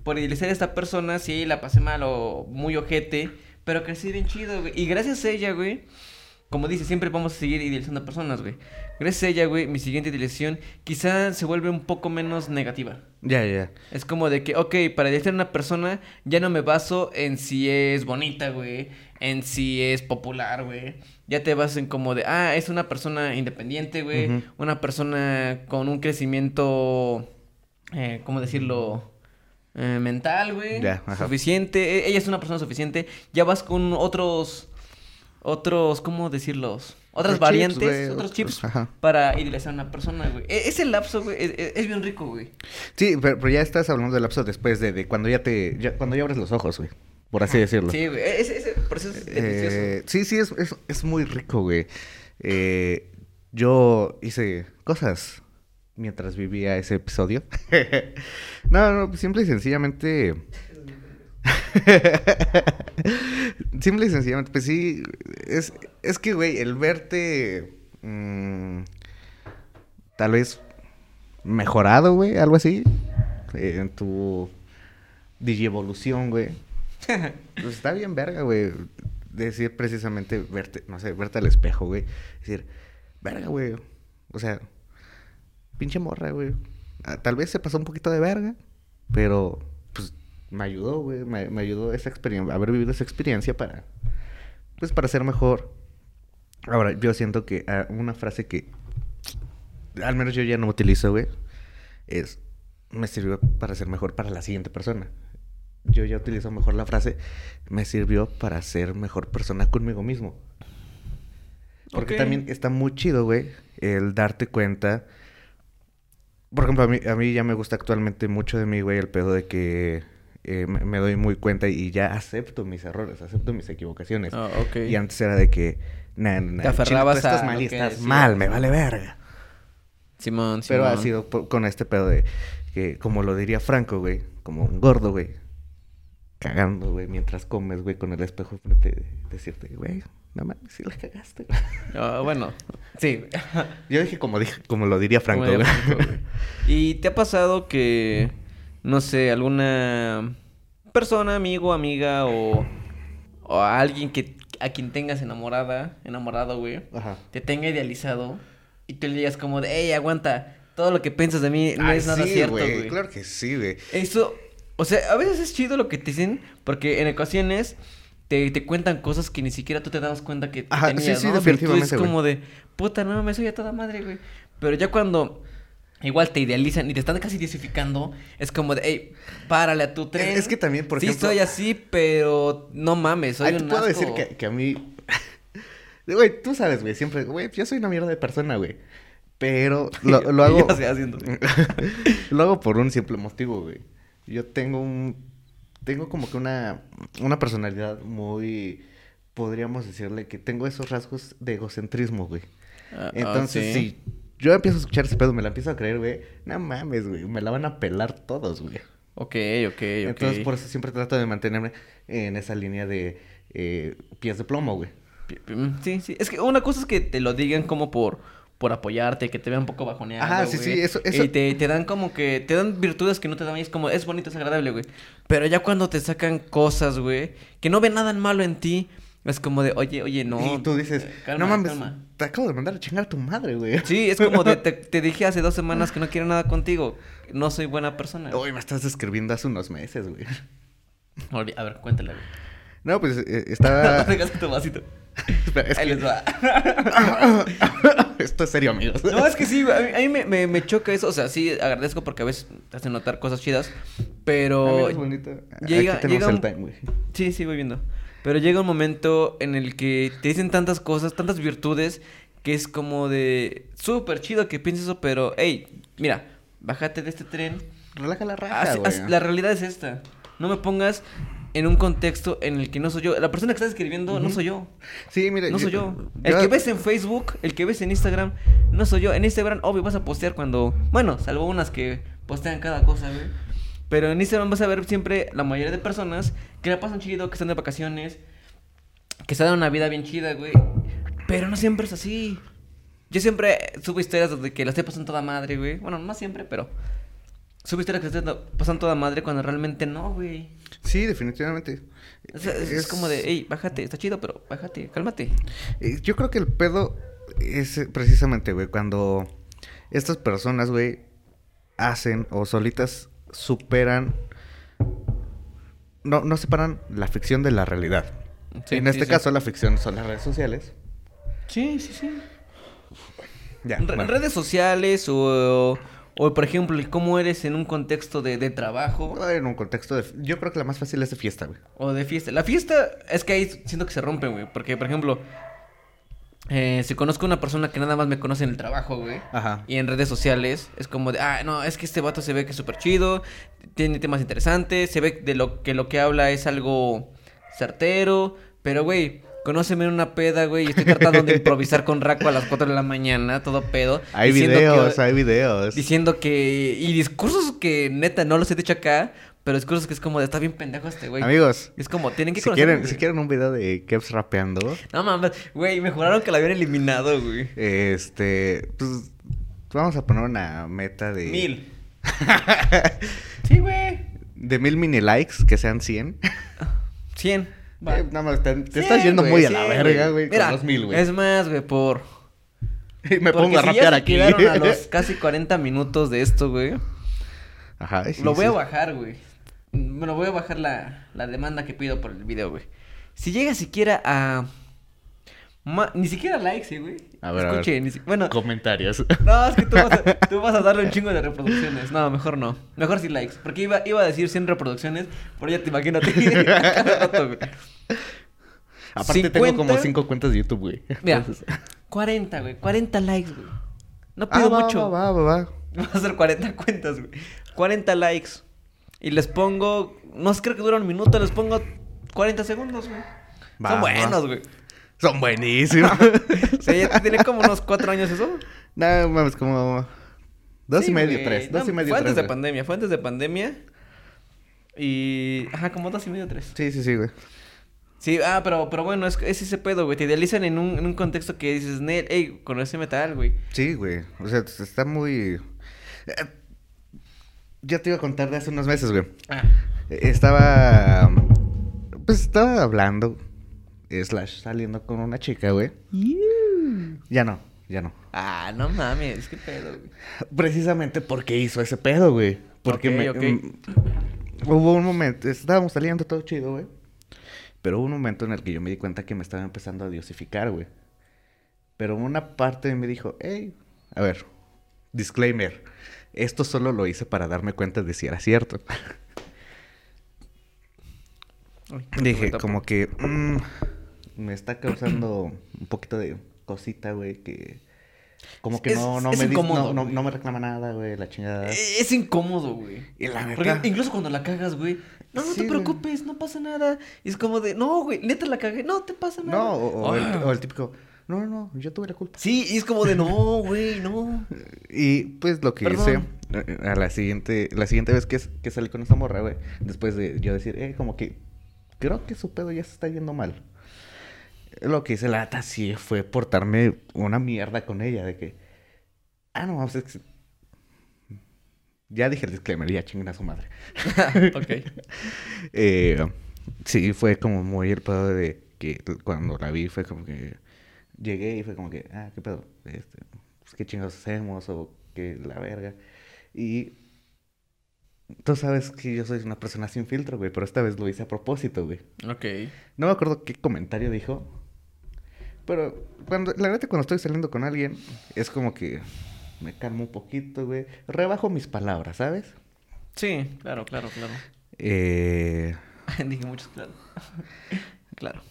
por idealizar a esta persona, sí, la pasé mal o muy ojete. Pero crecí bien chido, güey. Y gracias a ella, güey... Como dice, siempre vamos a seguir idealizando a personas, güey. Gracias a ella, güey, mi siguiente idealización quizá se vuelve un poco menos negativa. Ya, ya. Es como de que, ok, para idealizar a una persona ya no me baso en si es bonita, güey, en si es popular, güey. Ya te basas en como de, ah, es una persona independiente, güey, una persona con un crecimiento, eh, ¿cómo decirlo? Eh, mental, güey. Suficiente. E- Ella es una persona suficiente. Ya vas con otros, otros, ¿cómo decirlos? Otras variantes, otros otros- chips ajá. para idealizar a una persona, güey. E- ese lapso, güey, es, es- es bien rico, güey. Sí, pero, pero ya estás hablando del lapso después de, de cuando ya te... ya- cuando ya abres los ojos, güey. Por así decirlo. Sí, güey. Ese, ese proceso es delicioso. Eh, sí, sí, es, es, es muy rico, güey. Eh, yo hice cosas mientras vivía ese episodio. (laughs) no, no, simple y sencillamente... (laughs) simple y sencillamente, pues sí, es, es que, güey, el verte... mm, tal vez mejorado, güey, algo así, eh, en tu digievolución, güey. (laughs) Pues está bien verga, güey. Decir precisamente verte, no sé, verte al espejo, güey. Decir, verga, güey. O sea, pinche morra, güey. Ah, Tal vez se pasó un poquito de verga, pero me ayudó, güey. Me, me ayudó esa experiencia, haber vivido esa experiencia para, pues para ser mejor. Ahora, yo siento que ah, una frase que al menos yo ya no utilizo, güey, es, me sirvió para ser mejor para la siguiente persona. Yo ya utilizo mejor la frase, me sirvió para ser mejor persona conmigo mismo. Porque también está muy chido, güey, el darte cuenta. Por ejemplo, a mí, a mí ya me gusta actualmente mucho de mí, güey, el pedo de que eh, me, doy muy cuenta y ya acepto mis errores, acepto mis equivocaciones. Ah, ok. Y antes era de que, nah, nah, nah, Te aferrabas tú estás a mal y estás mal, me vale verga. Simón, Pero ha Simón. sido por- con este pedo de que, como lo diría Franco, güey, como un gordo, güey, cagando, güey, mientras comes, güey, con el espejo enfrente, de decirte, güey, no mames, sí la cagaste. güey". Ah, bueno, sí. (laughs) Yo dije como dije, como lo diría Franco, Como Franco, güey. ¿Y te ha pasado que, no sé, alguna persona, amigo, amiga o, o alguien que a quien tengas enamorada, enamorado, güey, Ajá. te tenga idealizado y tú le digas como de, hey, aguanta, todo lo que piensas de mí no Ay, es nada sí, cierto, güey. Claro que sí, güey. Eso, o sea, a veces es chido lo que te dicen, porque en ocasiones te, te cuentan cosas que ni siquiera tú te das cuenta que Ajá, sí, tenías, sí, ¿no? definitivamente, Virtudes güey. como de, puta, no, me soy a toda madre, güey. Pero ya cuando igual te idealizan y te están casi desificando, es como de, hey, párale a tu tren. Es que también, por sí ejemplo- soy así, pero no mames, soy Ay, un puedo asco. decir que, que a mí. (laughs) Güey, tú sabes, güey, siempre, güey, yo soy una mierda de persona, güey. Pero lo, (laughs) lo hago. Haciendo. (laughs) lo hago por un simple motivo, güey. Yo tengo un. Tengo como que una. Una personalidad muy. Podríamos decirle que tengo esos rasgos de egocentrismo, güey. Ah, Entonces, sí. Yo empiezo a escuchar ese pedo, me la empiezo a creer, güey. No mames, güey. Me la van a pelar todos, güey. Ok, ok, ok. Entonces, por eso siempre trato de mantenerme en esa línea de eh, pies de plomo, güey. Mm, Sí, sí. Es que una cosa es que te lo digan como por, por apoyarte, que te vean un poco bajoneado. Ajá, sí, güey. sí, eso- eso- Y te, te dan como que. Te dan virtudes que no te dan. y es como. Es bonito, es agradable, güey. Pero ya cuando te sacan cosas, güey. Que no ven nada malo en ti. Es como de, oye, oye, no. y tú dices, eh, calma, no mames, calma". te acabo de mandar a chingar a tu madre, güey. Sí, es como de, (laughs) te, te dije hace dos semanas que no quiero nada contigo. No soy buena persona. Uy, me estás describiendo hace unos meses, güey. (laughs) A ver, cuéntala, güey. No, pues eh, estaba... (laughs) Dejaste tu vasito. Espera, es Ahí que- les va. Esto es serio, amigos. No, es que sí, güey, a mí, a mí me, me, me choca eso. O sea, sí, agradezco porque a veces te hacen notar cosas chidas. Pero. Amigo, es bonito. llega- Aquí tenemos llega el time, güey. Sí, sí, voy viendo. Pero llega un momento en el que te dicen tantas cosas, tantas virtudes, que es como de súper chido que pienses eso, pero, hey, mira, bájate de este tren. Relaja la raja, Haz- güey. haz- la realidad es esta. No me pongas en un contexto en el que no soy yo. La persona que estás escribiendo no soy yo. Sí, mire. No soy yo. El yo- que ves en Facebook, el que ves en Instagram, no soy yo. En Instagram, obvio, vas a postear cuando. Bueno, salvo unas que postean cada cosa, güey. Pero en Instagram vas a ver siempre la mayoría de personas que la pasan chido, que están de vacaciones, que se dan una vida bien chida, güey. Pero no siempre es así. Yo siempre subo historias donde que la estoy pasando toda madre, güey. Bueno, no siempre, pero. Subo historias que la estoy pasando toda madre cuando realmente no, güey. Sí, definitivamente. O sea, es, es como de, hey, bájate, está chido, pero bájate, cálmate. Eh, Yo creo que el pedo es precisamente, güey, cuando estas personas, güey, hacen o solitas superan. No, no separan la ficción de la realidad. Sí, en este sí. caso, la ficción son las redes sociales. Sí, sí, sí. Ya. Bueno. Redes sociales o, o, por ejemplo, cómo eres en un contexto de, de trabajo En un contexto de. Yo creo que la más fácil es de fiesta, güey. o de fiesta. La fiesta es que ahí siento que se rompe, güey. Porque, por ejemplo, eh, si conozco a una persona que nada más me conoce en el trabajo, güey. Ajá. Y en redes sociales es como de, ah, no, es que este vato se ve que es súper chido, tiene temas interesantes, se ve de lo que lo que habla es algo certero, pero güey, conóceme en una peda, güey, y estoy tratando de improvisar con Raco a las 4 de la mañana, todo pedo. Hay videos, que- hay videos. Diciendo que, y discursos que neta no los he dicho acá, pero discursos que es como de, está bien pendejo este güey. Amigos, Es como, tienen que si conocerme, quieren, güey. si quieren un video de Kevs rapeando, No mames, güey, me juraron que la habían eliminado, güey. este, pues vamos a poner una meta de Mil. (laughs) sí, güey. de mil mini likes que sean 100. 100. (laughs) Va. Eh, nada más te, estás yendo güey, muy a la verga, güey, con Mira, los mil, güey. Es más, güey, por. (laughs) Y me porque pongo a si rapear aquí. a los casi 40 minutos de esto, güey. Ajá, sí, lo voy sí. a bajar, güey. Bueno, voy a bajar la, la demanda que pido por el video, güey. Si llega siquiera a. ma- Ni siquiera likes, eh, güey. A ver, a ver. Escuche, ni si- Bueno, Comentarios. no, es que tú vas, a, (laughs) tú vas a darle un chingo de reproducciones. No, mejor no. Mejor sí likes. Porque iba, iba a decir 100 reproducciones, pero ya te imagino. (laughs) (laughs) Aparte tengo 50. como cinco cuentas de YouTube, güey. Mira, Entonces- 40, güey. 40 likes, güey. No Ah, pido va, mucho. Va, va, va. Voy a hacer 40 cuentas, güey. 40 likes. Y les pongo. No sé, creo que dura un minuto. Les pongo 40 segundos, güey. Son buenos, güey. Son buenísimos. (laughs) O sea, ya tiene como unos 4 años eso. no, mames, como dos Sí, y medio, güey. tres. Dos No, y medio, Fue antes tres. de güey. pandemia. Fue antes de pandemia. Y. Ajá, como dos y medio, tres. Sí, sí, sí, güey. Sí, ah, pero, pero bueno, es, es ese pedo, güey. Te idealizan en un, en un contexto que dices, Nel, hey, conoce metal, güey. Sí, güey. O sea, está muy... Eh, Ya te iba a contar de hace unos meses, güey. Ah. Eh, Estaba... Pues estaba hablando, slash, saliendo con una chica, güey. Ya no, ya no. Ah, no mames, qué pedo, güey. Precisamente porque hizo ese pedo, güey. Porque me... ok. mm, hubo un momento, estábamos saliendo todo chido, güey. Pero hubo un momento en el que yo me di cuenta que me estaba empezando a diosificar, güey. Pero una parte me dijo, hey, a ver, Disclaimer. Esto solo lo hice para darme cuenta de si era cierto. Dije, como que mm, me está causando un poquito de cosita, güey, que como que Es- no, no es me dice- incómodo, no, no, güey. no me reclama nada, güey, la chingada. Es incómodo, güey. Neta, incluso cuando la cagas, güey. No, no Sí, te güey. preocupes, no pasa nada. Y es como de, no, güey, neta la cagué, no te pasa nada. no, o, o el, Ah. o el típico, no, no, no, yo tuve la culpa. Sí, y es como de, no, güey, no. (laughs) Y pues lo que Perdón. hice eh, a la siguiente, la siguiente vez que, que salí con esa morra, güey, después de yo decir, eh, como que creo que su pedo ya se está yendo mal. Lo que hice la neta sí fue portarme una mierda con ella, de que, ah, no, pues, es que- ya dije el disclaimer, ya chinguen a su madre. (laughs) ok. (laughs) Eh, sí, fue como muy el pedo de que cuando la vi fue como que llegué y fue como que, ah, qué pedo, este, pues, qué chingados hacemos o qué la verga. Y tú sabes que yo soy una persona sin filtro, güey, pero esta vez lo hice a propósito, güey. Ok. No me acuerdo qué comentario dijo, pero cuando, la neta cuando estoy saliendo con alguien es como que me calmo un poquito, güey, rebajo mis palabras, ¿sabes? Sí, claro, claro, claro. Eh... (laughs) Dije muchos, (laughs) claro. claro.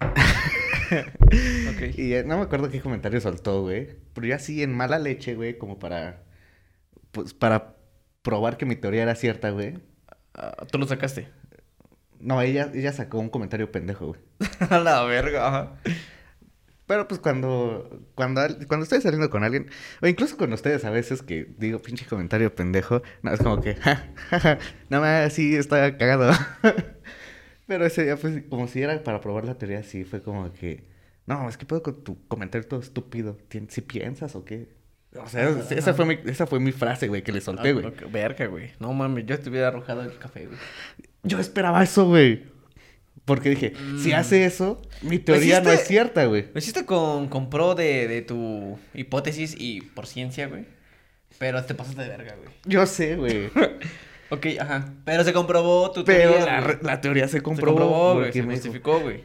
(laughs) (laughs) Y eh, no me acuerdo qué comentario soltó, güey. Pero yo así en mala leche, güey, como para. Pues para probar que mi teoría era cierta, güey. Ah, Tú lo sacaste. No, ella, ella sacó un comentario pendejo, güey. (laughs) A la verga, ajá. Pero pues cuando, cuando, cuando estoy saliendo con alguien, o incluso con ustedes a veces que digo pinche comentario pendejo, no, es como que, ja, ja, ja, nada más sí está cagado. (laughs) Pero ese día, pues, como si era para probar la teoría, sí, fue como que, no, es que puedo con tu comentario todo estúpido, ¿Tien- ¿si piensas o qué? O sea, esa fue mi, esa fue mi frase, güey, que le solté, güey. Ah, Verga, güey. No mames, yo te hubiera arrojado el café, güey. Yo esperaba eso, güey. Porque dije, si hace eso, mi teoría no es hiciste- cierta, güey. Lo hiciste con, con pro de, de tu hipótesis y por ciencia, güey. Pero te pasaste de verga, güey. Yo sé, güey. (laughs) Ok, ajá. Pero se comprobó tu Pero teoría, la, teoría se Se comprobó. comprobó, güey. Se justificó, güey.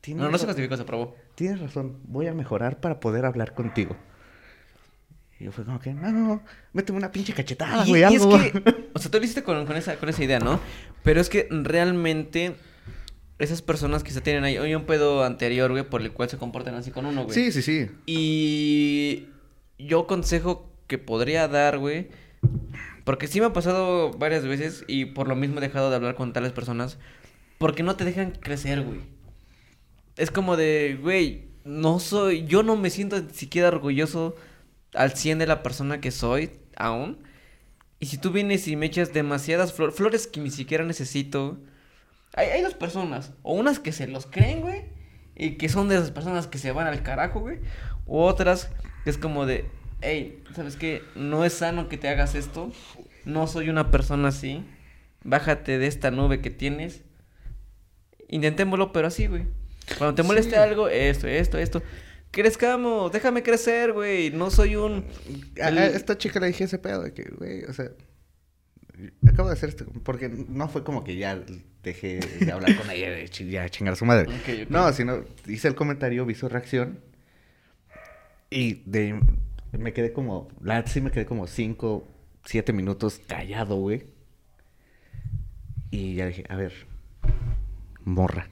"Tienes No, no se justificó, se probó. Tienes razón, voy a mejorar para poder hablar contigo. Y yo fue como que, no, no, méteme una pinche cachetada, güey, y es algo. que, o sea, tú lo hiciste con, con esa, con esa idea, ¿no? Pero es que realmente esas personas quizá tienen ahí hay un pedo anterior, güey, por el cual se comportan así con uno, güey. Sí, sí, sí. Y yo consejo que podría dar, güey, porque sí me ha pasado varias veces y por lo mismo he dejado de hablar con tales personas, porque no te dejan crecer, güey. Es como de, güey, no soy, yo no me siento siquiera orgulloso al 100 de la persona que soy aún. Y si tú vienes y me echas demasiadas flor- flores que ni siquiera necesito. Hay, hay dos personas. O unas que se los creen, güey. Y que son de esas personas que se van al carajo, güey. O otras que es como de, hey, ¿sabes qué? No es sano que te hagas esto. No soy una persona así. Bájate de esta nube que tienes. Intentémoslo, pero así, güey. Cuando te moleste Sí. algo, esto, esto, esto. Crezcamos, déjame crecer, güey. No soy un... A, esta chica le dije ese pedo de que, güey, o sea, acabo de hacer esto, porque no fue como que ya dejé de hablar con ella, de ya chingar a su madre. No, sino hice el comentario, vi su reacción y de, me quedé como, la sí me quedé como 5, 7 minutos callado, güey. Y ya dije, a ver, morra,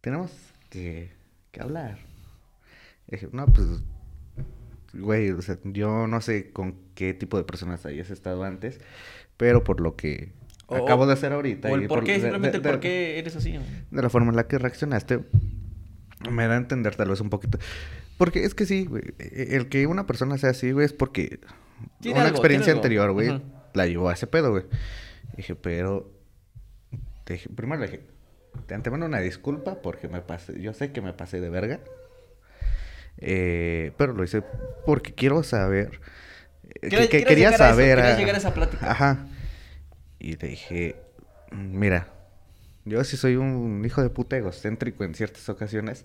tenemos que, que hablar. Y dije, no, pues, güey, o sea, yo no sé con qué tipo de personas hayas estado antes, pero por lo que O- acabo de hacer ahorita. O el y por qué, simplemente de- el por qué eres así. güey. de la forma en la que reaccionaste, me da a entender tal vez un poquito. Porque es que sí, güey, e- el que una persona sea así, güey, es porque Tiene una algo, experiencia anterior, güey, la llevó a ese pedo, güey. Dije, pero... dije- primero le dije, de antemano una disculpa porque me pasé, yo sé que me pasé de verga. Eh, pero lo hice porque quiero saber... eh, que, que quería llegar a eso, saber... a- llegar a esa plática. Ajá. Y le dije, mira, yo sí soy un hijo de puta egocéntrico en ciertas ocasiones,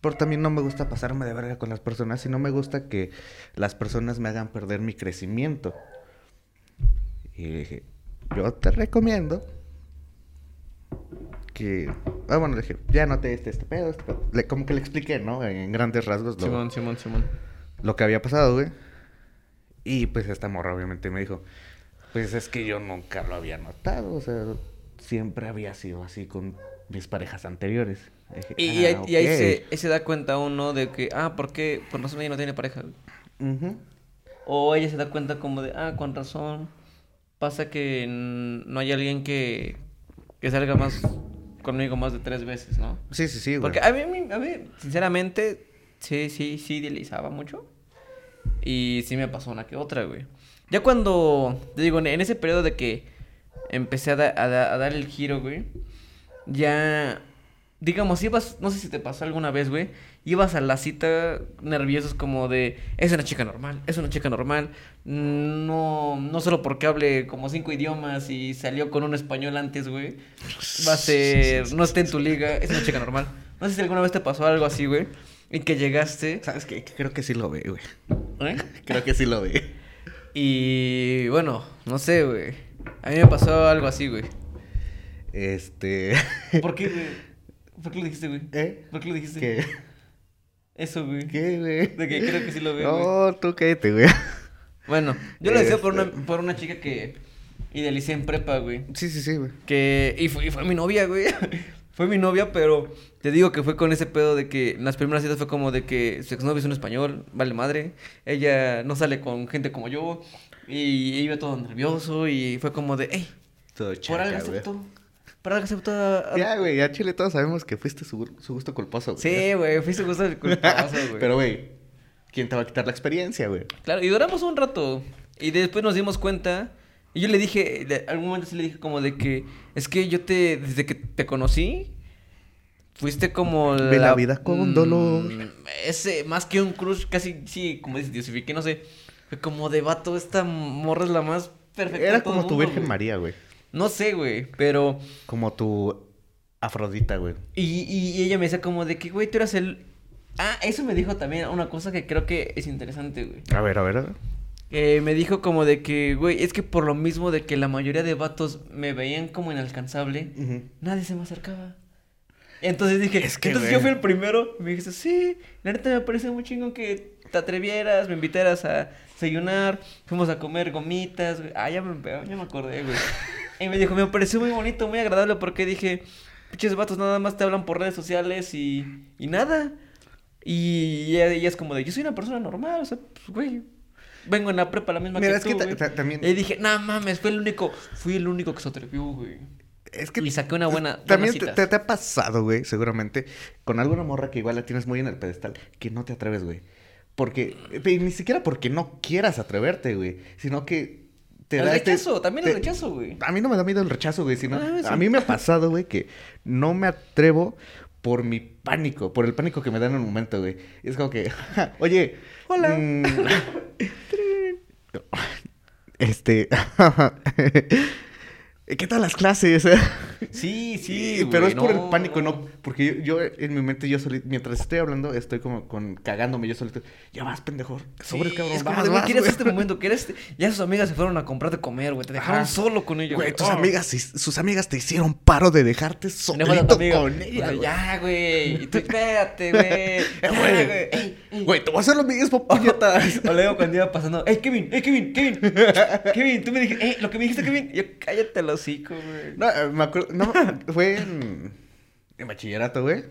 pero también no me gusta pasarme de verga con las personas y no me gusta que las personas me hagan perder mi crecimiento. Y le dije, yo te recomiendo que... Ah, bueno, le dije, ya noté este, este pedo, este pedo. Le- como que le expliqué, ¿no? En grandes rasgos. lo- Simón, Simón, Simón. lo que había pasado, güey. Y pues esta morra obviamente me dijo, pues es que yo nunca lo había notado, o sea, siempre había sido así con mis parejas anteriores. Y, "Ah, y ahí ok". se, ahí se da cuenta uno de que, ah, ¿por qué? Por razón ella no tiene pareja. güey. Ujú. O ella se da cuenta como de, ah, con razón. Pasa que no hay alguien que, que salga más conmigo más de tres veces, ¿no? Sí, sí, sí, güey. Porque a mí, a mí, sinceramente, sí, sí, sí idealizaba mucho. Y sí me pasó una que otra, güey. Ya cuando, te digo, en ese periodo de que empecé a, da- a da- a dar el giro, güey, ya, digamos, ibas, no sé si te pasó alguna vez, güey, ibas a la cita nerviosos como de, es una chica normal, es una chica normal, no, no solo porque hable como cinco idiomas y salió con un español antes, güey, va a (laughs) ser, no esté en tu liga, es una chica normal. No sé si alguna vez te pasó algo así, güey, y que llegaste, ¿Sabes qué? Creo que sí lo ve, güey. ¿eh? (laughs) Creo que sí lo ve. Y bueno, no sé, güey. A mí me pasó algo así, güey. Este... ¿Por qué, güey? ¿Por qué lo dijiste, güey? ¿Eh? ¿Por qué lo dijiste? ¿Qué? Eso, güey. ¿Qué, güey? De que creo que sí lo veo, güey. No, tú cállate, güey. Bueno, yo lo decía por una, Este- por una chica que idealicé en prepa, güey. Sí, sí, sí, güey. Que. Y fue, y fue mi novia, güey. (laughs) fue mi novia, pero te digo que fue con ese pedo de que en las primeras citas fue como de que su exnovio es un español, vale madre. Ella no sale con gente como yo. Y iba todo nervioso. Y fue como de, hey, Todo por algo chaca, algo aceptó. a- a- Ya, güey, ya Chile todos sabemos que fuiste su, su gusto culposo, güey. Sí, güey, fuiste gusto del (laughs) culposo, güey. Pero, güey, ¿quién te va a quitar la experiencia, güey? Claro, y duramos un rato. Y después nos dimos cuenta. Y yo le dije, de algún momento sí le dije como de que, es que yo te, desde que te conocí, fuiste como Ve la vida con mm, dolor. Ese, más que un crush, casi, sí, como dices, diosifiqué, no sé. Fue como de vato, esta morra es la más perfecta. de Era todo como el tu Virgen güey. María, güey. No sé, güey, pero... Como tu Afrodita, güey. Y, y- ella me decía como de que, güey, tú eras el... Ah, eso me dijo también una cosa que creo que es interesante, güey. A ver, a ver, a ver. Eh, me dijo como de que, güey, es que por lo mismo de que la mayoría de vatos me veían como inalcanzable, nadie se me acercaba. Entonces dije, Es que, entonces güey. yo fui el primero. Me dijiste, sí, la neta me parece muy chingón que te atrevieras, me invitaras a desayunar, fuimos a comer gomitas, güey. Ah, ya me, ya me acordé, güey. (laughs) Y me dijo, me pareció muy bonito, muy agradable porque dije, pinches vatos nada más te hablan por redes sociales y, y nada. Y ella, es como de, yo soy una persona normal, o sea, pues, güey, vengo en la prepa la misma Mira, que es tú, que ta- güey". ta- también- Y dije, no mames, fui el único, fui el único que se atrevió, güey. Es que Y saqué una buena- También te, te- te ha pasado, güey, seguramente, con alguna morra que igual la tienes muy en el pedestal, que no te atreves, güey. Porque, y ni siquiera porque no quieras atreverte, güey, sino que te el da este- rechazo, también el te- rechazo, güey. A mí no me da miedo el rechazo, güey, sino Ah, sí. a mí me ha pasado, güey, que no me atrevo por mi pánico, por el pánico que me da en el momento, güey. Es como que, (laughs) oye, Hola. mm, (laughs) (laughs) este, ¿qué tal las clases? Sí, sí, pero güey, es por no. el pánico, no. Porque yo, yo, en mi mente, yo solito, mientras estoy hablando, estoy como con cagándome yo solito. Ya vas, pendejo. Sobres, Sí, cabrón. es como vas, de, vas, ¿quieres güey". este momento? ¿Quieres este? Ya sus amigas se fueron a comprar de comer, güey. Te dejaron Ajá. solo con ellos, Güey, tus Oh. amigas, sus amigas te hicieron paro de dejarte solito con ella. Ya, güey. Y tú (laughs) espérate, güey. Ya, güey. güey. Ey, ey. Güey, te voy a hacer lo mismo, (laughs) puñetas. O luego cuando iba pasando, ¡Ey, Kevin! ¡Ey, Kevin! ¡Kevin! (laughs) ¡Kevin! Tú me dijiste, ¡Ey, lo que me dijiste, Kevin! Yo, cállate el hocico, güey. No, eh, me acuerdo, no, fue en, en bachillerato, güey.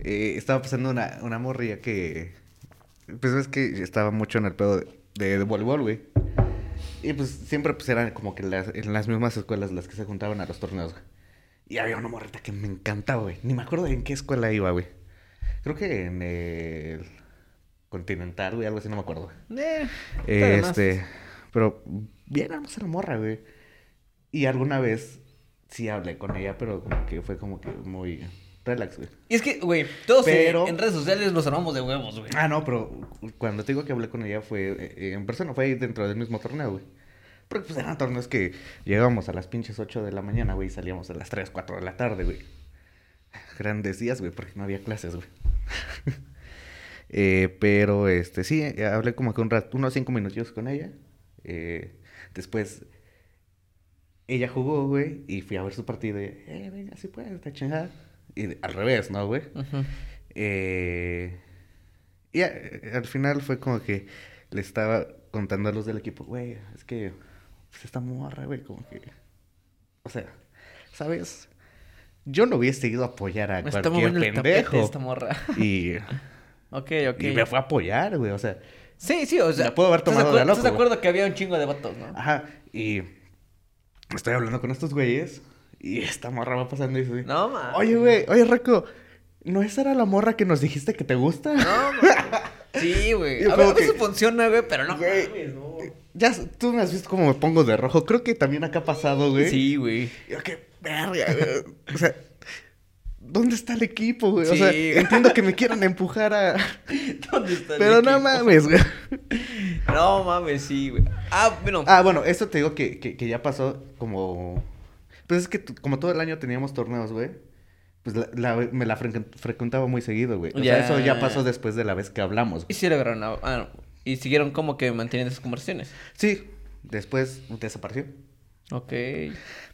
Eh, estaba pasando una, una morrilla que, pues es que estaba mucho en el pedo de, de, de voleibol, güey. Y pues siempre pues eran como que las, en las mismas escuelas las que se juntaban a los torneos, güey. Y había una morrita que me encantaba, güey. Ni me acuerdo en qué escuela iba, güey. Creo que en el Continental, güey, algo así, no me acuerdo. Eh. Este, pero bien hermosa la morra, güey. Y alguna vez sí hablé con ella, pero como que fue como que muy relax, güey. Y es que, güey, todos Pero- en, en redes sociales nos armamos de huevos, güey. Ah, no, pero cuando te digo que hablé con ella fue eh, en persona, fue ahí dentro del mismo torneo, güey. Porque pues eran torneos que llegábamos a las pinches 8 de la mañana, güey, y salíamos a las 3, 4 de la tarde, güey. Grandes días, güey, porque no había clases, güey. (laughs) Eh, pero, este, sí, hablé como que un rato, unos 5 minutos con ella. Eh, después, ella jugó, güey, y fui a ver su partido y, eh, venga, si puedes, está chingada. Y al revés, ¿no, güey? Ujú. Eh, Y eh, al final fue como que le estaba contando a los del equipo, güey, es que pues, esta morra, güey, como que... O sea, ¿sabes? Yo no hubiese ido a apoyar a Me cualquier pendejo. esta morra. Y, (laughs) ok, ok. y me fue a apoyar, güey, o sea... Sí, sí, o sea. La puedo haber ¿estás tomado de loco, ¿Estás de acuerdo que había un chingo de vatos, no? Ajá, y estoy hablando con estos güeyes y esta morra va pasando y dice, No, mames. oye, güey, oye, Raco, ¿no esa era la morra que nos dijiste que te gusta? No, mames. Sí, (laughs) güey. A ver, que- funciona, güey, pero no Güey. mames, no. Ya, tú me has visto cómo me pongo de rojo. Creo que también acá ha pasado, güey. Sí, güey. Yo, qué verga, güey. O sea, ¿dónde está el equipo, güey? O sea, entiendo que me quieran empujar a... (laughs) ¿Dónde está el Pero no equipo? mames, güey. No mames, sí, güey. Ah, bueno. Ah, bueno, eso te digo que, que, que ya pasó como... Pues es que como todo el año teníamos torneos, güey. Pues la, la- me la fre- frecuentaba muy seguido, güey. O Ya. sea, eso ya pasó después de la vez que hablamos. Y sí lograron. ah, no. Y siguieron como que manteniendo esas conversaciones. Sí, después desapareció. Ok.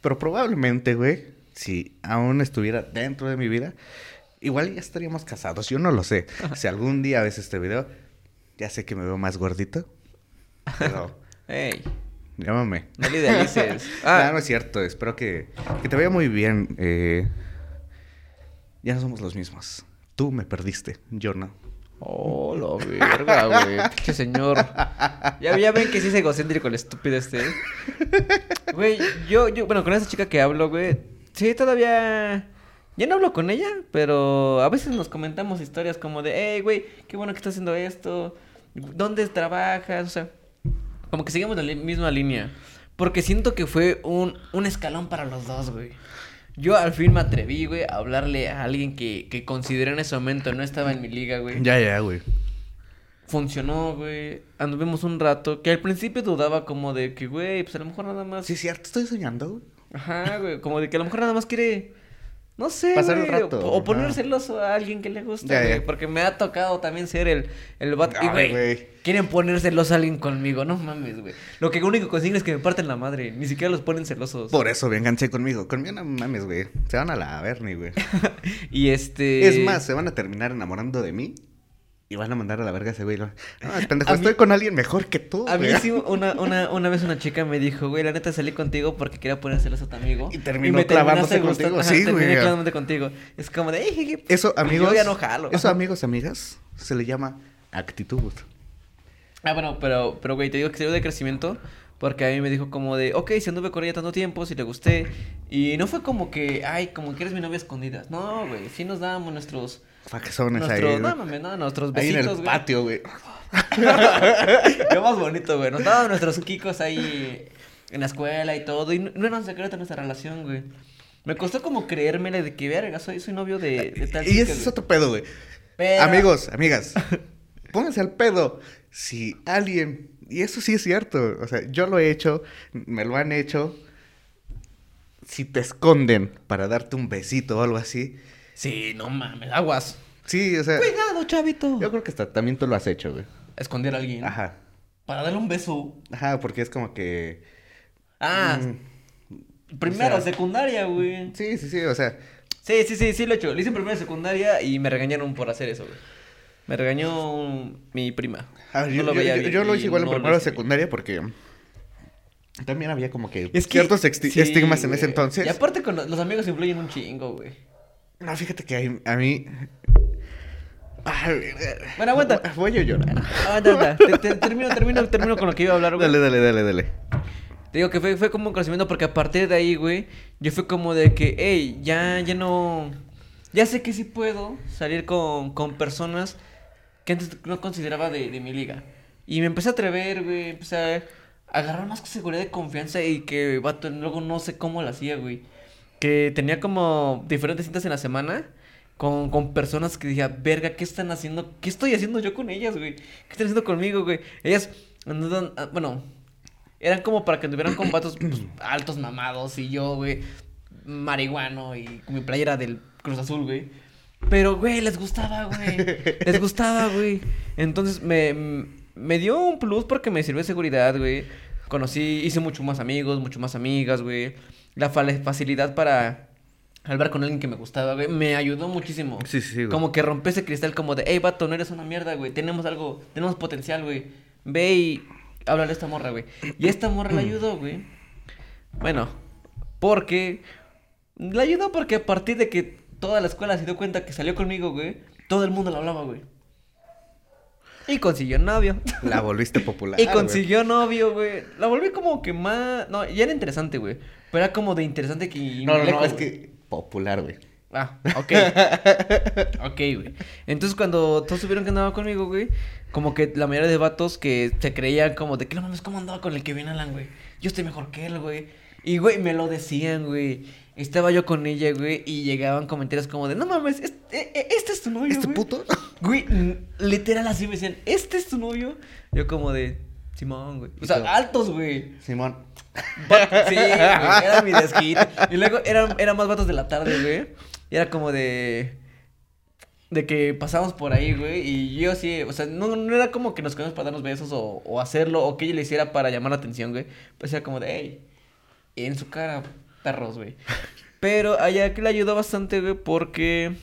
Pero probablemente, güey, si aún estuviera dentro de mi vida, igual ya estaríamos casados. Yo no lo sé. Si algún día ves este video, ya sé que me veo más gordito. Pero (laughs) Ey, llámame. no le idealices. (laughs) Ah, Ah, no es cierto. Espero que, que te vaya muy bien. eh, ya no somos los mismos. Tú me perdiste, yo no. Oh, la verga, güey. Pinche señor. Ya, ya ven que sí es egocéntrico el estúpido este. Güey, yo, yo, bueno, con esa chica que hablo, güey. Sí, todavía. Ya no hablo con ella, pero a veces nos comentamos historias como de, hey, güey, qué bueno que estás haciendo esto. ¿Dónde trabajas? O sea, como que seguimos la misma línea. Porque siento que fue un, un escalón para los dos, güey. Yo al fin me atreví, güey, a hablarle a alguien que, que consideré en ese momento no estaba en mi liga, güey. Ya, ya, güey. Funcionó, güey. Anduvimos un rato. Que al principio dudaba como de que, güey, pues a lo mejor nada más. Sí, cierto, estoy soñando, güey. Ajá, güey. Como de que a lo mejor nada más quiere. No sé, Pasar güey, rato, O, o poner celoso a alguien que le gusta, güey. Porque me ha tocado también ser el, el vato. Y, güey, güey. quieren poner celoso a alguien conmigo. No mames, güey. Lo que único consigna es que me parten la madre. Ni siquiera los ponen celosos. Por eso, vénganse conmigo. Conmigo no mames, güey. Se van a la Bernie, güey. (laughs) Y este. Es más, se van a terminar enamorando de mí y van a mandar a la verga a ese güey. No, pendejo, A mí- estoy con alguien mejor que tú, A mí güey. sí, una, una, una vez una chica me dijo, güey, la neta salí contigo porque quería poner celoso a tu amigo. Y terminó me clavándose contigo. Ajá, Sí, terminé güey. clavándote contigo. Es como de, "Ey, Eso, amigos. Yo ya no jalo. Eso, amigos, amigas, se le llama actitud. Ah, bueno, pero, pero, güey, te digo que se dio de crecimiento porque a mí me dijo como de, ok, si anduve con ella tanto tiempo, si le gusté. Y no fue como que, ay, como que eres mi novia escondida. No, güey, sí nos dábamos nuestros... Faquezones nuestros ahí. no, mames, no, nuestros ahí en besitos, el güey. patio, güey. (laughs) Qué más bonito, güey. Nos daban nuestros kikos ahí en la escuela y todo. Y no, no era un secreto nuestra relación, güey. Me costó como creérmela de que, verga, soy, soy novio de, de tal Y chica, ese es güey. otro pedo, güey. Pero- Amigos, amigas, pónganse al pedo. Si alguien, y eso sí es cierto, o sea, yo lo he hecho, me lo han hecho. Si te esconden para darte un besito o algo así. Sí, no mames, aguas. Sí, o sea, Cuidado, chavito. yo creo que hasta también tú lo has hecho, güey. Esconder a alguien. Ajá. Para darle un beso. Ajá, porque es como que. Ah, mm, primero, o sea- secundaria, güey. sí, sí, sí, o sea. Sí, sí, sí, sí lo he hecho. Lo hice en primera secundaria y me regañaron por hacer eso, güey. Me regañó mi prima. A ver, No yo, lo veía yo- bien yo lo hice igual en no bien. secundaria porque. También había como que Es ciertos sí, estigmas en ese entonces. Y aparte con los, los amigos influyen un chingo, güey. No, fíjate que a mí. Ay, Bueno, aguanta. Voy a llorar. Te- te- termino, termino, termino con lo que iba a hablar, güey. Dale, dale, dale, dale. Te digo que fue, fue como un conocimiento porque a partir de ahí, güey, yo fue como de que, hey, ya, ya no... Ya sé que sí puedo salir con, con personas que antes no consideraba de, de mi liga. Y me empecé a atrever, güey, empecé a agarrar más seguridad y confianza y que, vato, luego no sé cómo lo hacía, güey. Que tenía como diferentes citas en la semana con, con personas que decía, verga, ¿qué están haciendo? ¿Qué estoy haciendo yo con ellas, güey? ¿Qué están haciendo conmigo, güey? Ellas, ah, bueno, eran como para que anduvieran con vatos pues, (clears throat) altos mamados y yo, güey, marihuano y con mi playera del Cruz Azul, güey. Pero, güey, les gustaba, güey. (laughs) Les gustaba, güey. Entonces me, me dio un plus porque me sirvió de seguridad, güey. Conocí, hice mucho más amigos, mucho más amigas, güey. La fa- facilidad para, hablar con alguien que me gustaba, güey, me ayudó muchísimo. Sí, sí, güey. Como que rompe ese cristal como de, hey, vato, no eres una mierda, güey, tenemos algo, tenemos potencial, güey. Ve y háblale a esta morra, güey. Y esta morra le ayudó, güey. Bueno, porque... Le ayudó porque a partir de que toda la escuela se dio cuenta que salió conmigo, güey, todo el mundo le hablaba, güey. Y consiguió novio. La volviste popular. Y güey. consiguió novio, güey. La volví como que más... No, ya era interesante, güey. Pero era como de interesante que... No, no, no, es que popular, güey. Ah, ok. (laughs) ok, güey. Entonces cuando todos supieron que andaba conmigo, güey, como que la mayoría de vatos que se creían como de que no mames, ¿cómo andaba con el que viene Alan, güey? Yo estoy mejor que él, güey. Y, güey, me lo decían, güey. Estaba yo con ella, güey, y llegaban comentarios como de, no mames, este, eh, este es tu novio, ¿Este güey". puto? (laughs) Güey, literal así me decían, ¿este es tu novio? Yo como de, Simón, güey. O sea, tú- altos, güey. Simón. Sí, güey, era mi desquite. Y luego eran, eran más vatos de la tarde, güey. Y era como de. De que pasábamos por ahí, güey. Y yo sí, o sea, no, no era como que nos quedamos para darnos besos o, o hacerlo o que ella le hiciera para llamar la atención, güey. Pues era como de, hey. En su cara, perros, güey. Pero a ella que le ayudó bastante, güey, porque.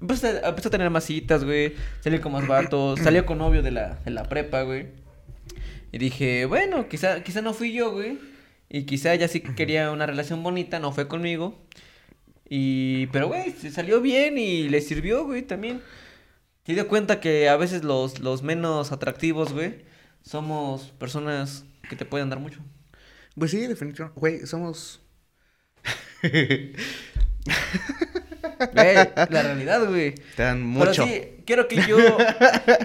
Empezó a, empezó a tener más citas, güey. Salió con más vatos. Salió con novio de la, de la prepa, güey. Y dije, bueno, quizá, quizá no fui yo, güey. Y quizá ella sí quería una relación bonita, no fue conmigo. Y, pero, güey, se salió bien y le sirvió, güey, también. Se dio cuenta que a veces los, los menos atractivos, güey, somos personas que te pueden dar mucho. Pues sí, definitivamente. Güey, somos. Güey, la realidad, güey. Te dan mucho. Pero sí, creo que yo,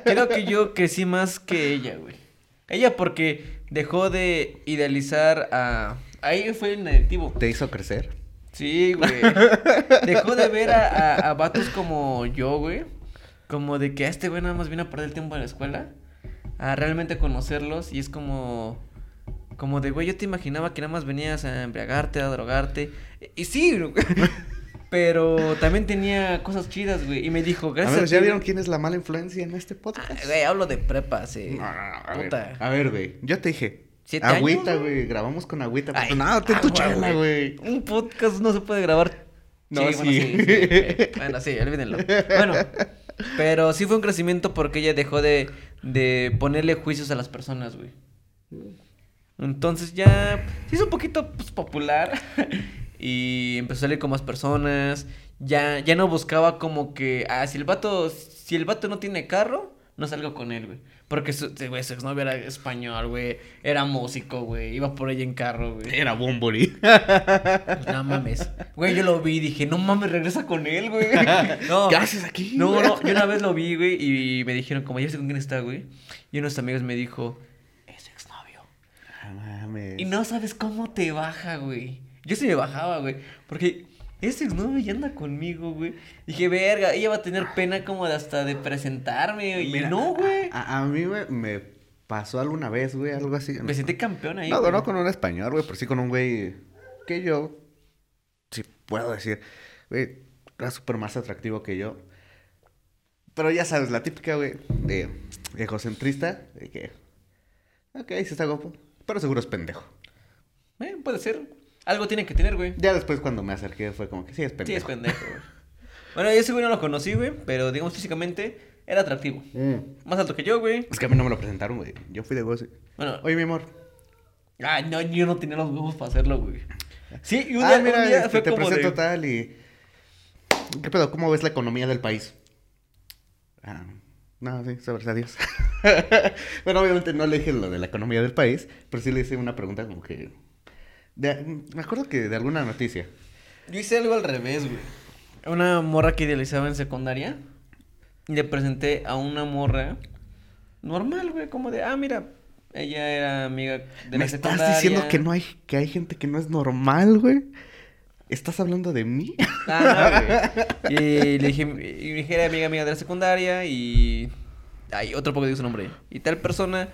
creo que yo crecí más que ella, güey. Ella porque dejó de idealizar a... Ahí fue el negativo. ¿Te hizo crecer? Sí, güey. Dejó de ver a, a, a vatos como yo, güey. Como de que a este güey nada más viene a perder el tiempo en la escuela. A realmente conocerlos. Y es como. Como de, güey, yo te imaginaba que nada más venías a embriagarte, a drogarte. Y, sí, güey. (laughs) Pero también tenía cosas chidas, güey. Y me dijo, gracias. A ¿ya ti, vieron güey". quién es la mala influencia en este Ah, podcast? Güey, hablo de prepa, sí. No, no, no, a ver, Puta. a ver, güey. Yo te dije. ¿Siete Agüita, años, güey. Grabamos con agüita. Ay, no, ten tu chela, güey. Un podcast no se puede grabar. No, bueno, sí. sí. Bueno, sí, olvídenlo. Bueno, pero sí fue un crecimiento porque ella dejó de, de ponerle juicios a las personas, güey. Entonces ya se hizo un poquito pues, popular (laughs) y empezó a salir con más personas. Ya, ya no buscaba como que, ah, si el vato, si el vato no tiene carro, no salgo con él, güey. Porque su, güey, su exnovio era español, güey. Era músico, güey. Iba por ella en carro, güey. Era Bombori. No mames. Güey, yo lo vi y dije, no mames, regresa con él, güey. (laughs) No. ¿Qué haces aquí? No, no, yo una vez lo vi, güey, y me dijeron, como ya sé con quién está, güey. Y unos amigos me dijo, es su exnovio. Ah, mames. Y no sabes cómo te baja, güey. Yo sí me bajaba, güey. Porque ese exnovio ya anda conmigo, güey. Dije, verga, ella va a tener pena como de hasta de presentarme. Y no, güey. A, a mí me, me pasó alguna vez, güey, algo así. Me sentí campeón ahí. No, güey. no con un español, güey, pero sí con un güey que yo, sí puedo decir, güey, era súper más atractivo que yo. Pero ya sabes, la típica, güey, de egocentrista, de que, ok, sí está guapo, pero seguro es pendejo. Eh, puede ser. Algo tiene que tener, güey. Ya después cuando me acerqué fue como que sí es pendejo. Sí, es pendejo, güey. Bueno, yo ese güey no lo conocí, güey, pero digamos físicamente era atractivo. Mm. Más alto que yo, güey. Es que a mí no me lo presentaron, güey. Yo fui de goce. Bueno, Oye, mi amor. ay, no, yo no tenía los huevos para hacerlo, güey. Sí, y un ah, día, mira, un día este, fue te como presento de... tal y... ¿Qué pedo? ¿Cómo ves la economía del país? Ah, no, sí, sabes, adiós. (laughs) bueno, obviamente no le dije lo de la economía del país, pero sí le hice una pregunta como que... de- me acuerdo que de alguna noticia. Yo hice algo al revés, güey. Una morra que idealizaba en secundaria. Le presenté a una morra normal, güey, como de, ah, mira, ella era amiga de ¿Me la estás secundaria. diciendo que no hay, que hay gente que no es normal, güey? ¿Estás hablando de mí? Ah, no, güey. (laughs) Y le dije, y dije, era amiga amiga de la secundaria y... Ay, otro poco digo su nombre. Y tal persona,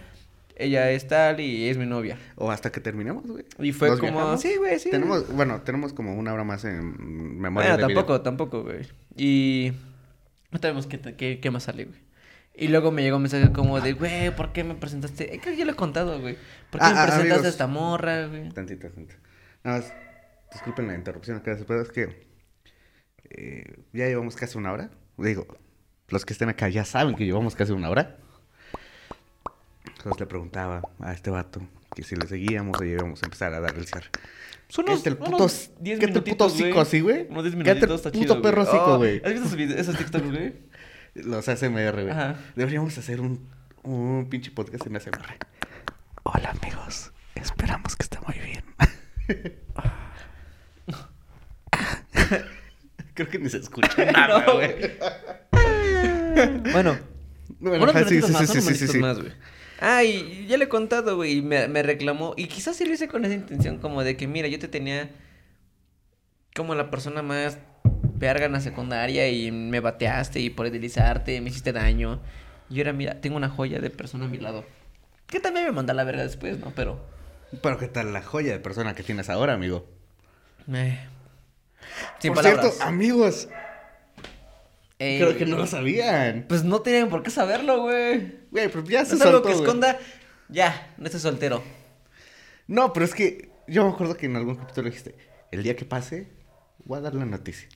ella es tal y es mi novia. o hasta que terminemos, güey. Y fue ¿Nos como, viajamos? sí, güey, sí. Tenemos, bueno, tenemos como una hora más en memoria Bueno, de video. tampoco, tampoco, güey. Y no sabemos qué, qué, qué más sale, güey. Y luego me llegó un mensaje como de, güey, ¿por qué me presentaste? Eh, creo que ya lo he contado, güey. ¿Por qué Ah, me ah, presentaste amigos. a esta morra, güey? Tantito, tantito. Nada más, disculpen la interrupción acá, pero es que eh, ya llevamos casi una hora. Digo, los que estén acá ya saben que llevamos casi una hora. Entonces le preguntaba a este vato que si le seguíamos o íbamos a empezar a dar el cierre. Son unos, el puto, unos 10 cállate el puto hocico así, güey. Unos 10 Cállate el minutitos, está puto chido, perro güey. hocico, Oh, güey. ¿Has visto esos, videos- esos TikToks, güey? Los ASMR, güey. Deberíamos hacer un, un pinche podcast en ASMR. Hola, amigos. Esperamos que esté muy bien. (laughs) Creo que ni se escucha (laughs) nada, No, güey. (laughs) Bueno, Bueno, unos sí, sí, más, sí, unos sí, sí, minutitos sí. más, güey. Ah, y ya le he contado, güey, y me, me reclamó. Y quizás sí lo hice con esa intención, como de que, mira, yo te tenía como la persona más verga en la secundaria y me bateaste y por deslizarte me hiciste daño. Y ahora, mira, tengo una joya de persona a mi lado. Que también me manda la verga después, ¿no? Pero... Pero qué tal la joya de persona que tienes ahora, amigo. Eh, sin Por palabras. cierto, amigos, Eh, creo que no lo sabían. Pues no tienen por qué saberlo, güey. Güey, pero ya No se es algo soltó, que güey. esconda. Ya, no estés soltero. No, pero es que yo me acuerdo que en algún capítulo dijiste, el día que pase, voy a dar la noticia.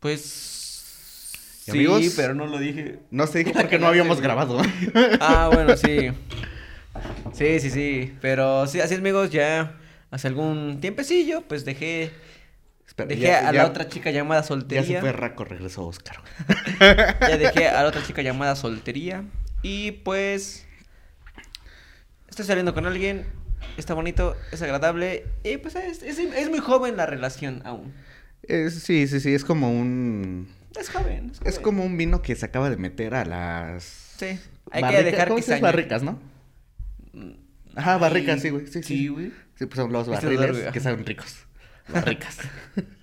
Pues. ¿Y sí, amigos? pero no lo dije. No se dijo (laughs) porque no habíamos grabado. (laughs) Ah, bueno, sí. Sí, sí, sí. Pero sí, así es, amigos, ya hace algún tiempecillo, pues dejé. Espera, Dejé ya- a ya- la otra chica llamada Ya soltería. se fue Raco, regresó Oscar. (laughs) Ya dejé a la otra chica llamada soltería. Y pues. Estoy saliendo con alguien. Está bonito, es agradable. Y pues es, es, es muy joven la relación aún. Es- sí, sí, sí, es como un... Es joven. Es, como un vino que se acaba de meter a las... Sí. Hay barrica- que dejar ¿Cómo que se barricas, ¿no? Ajá, barricas, sí, güey. Sí, sí. Sí, güey. Sí, pues son los es barriles que saben ricos. Barricas.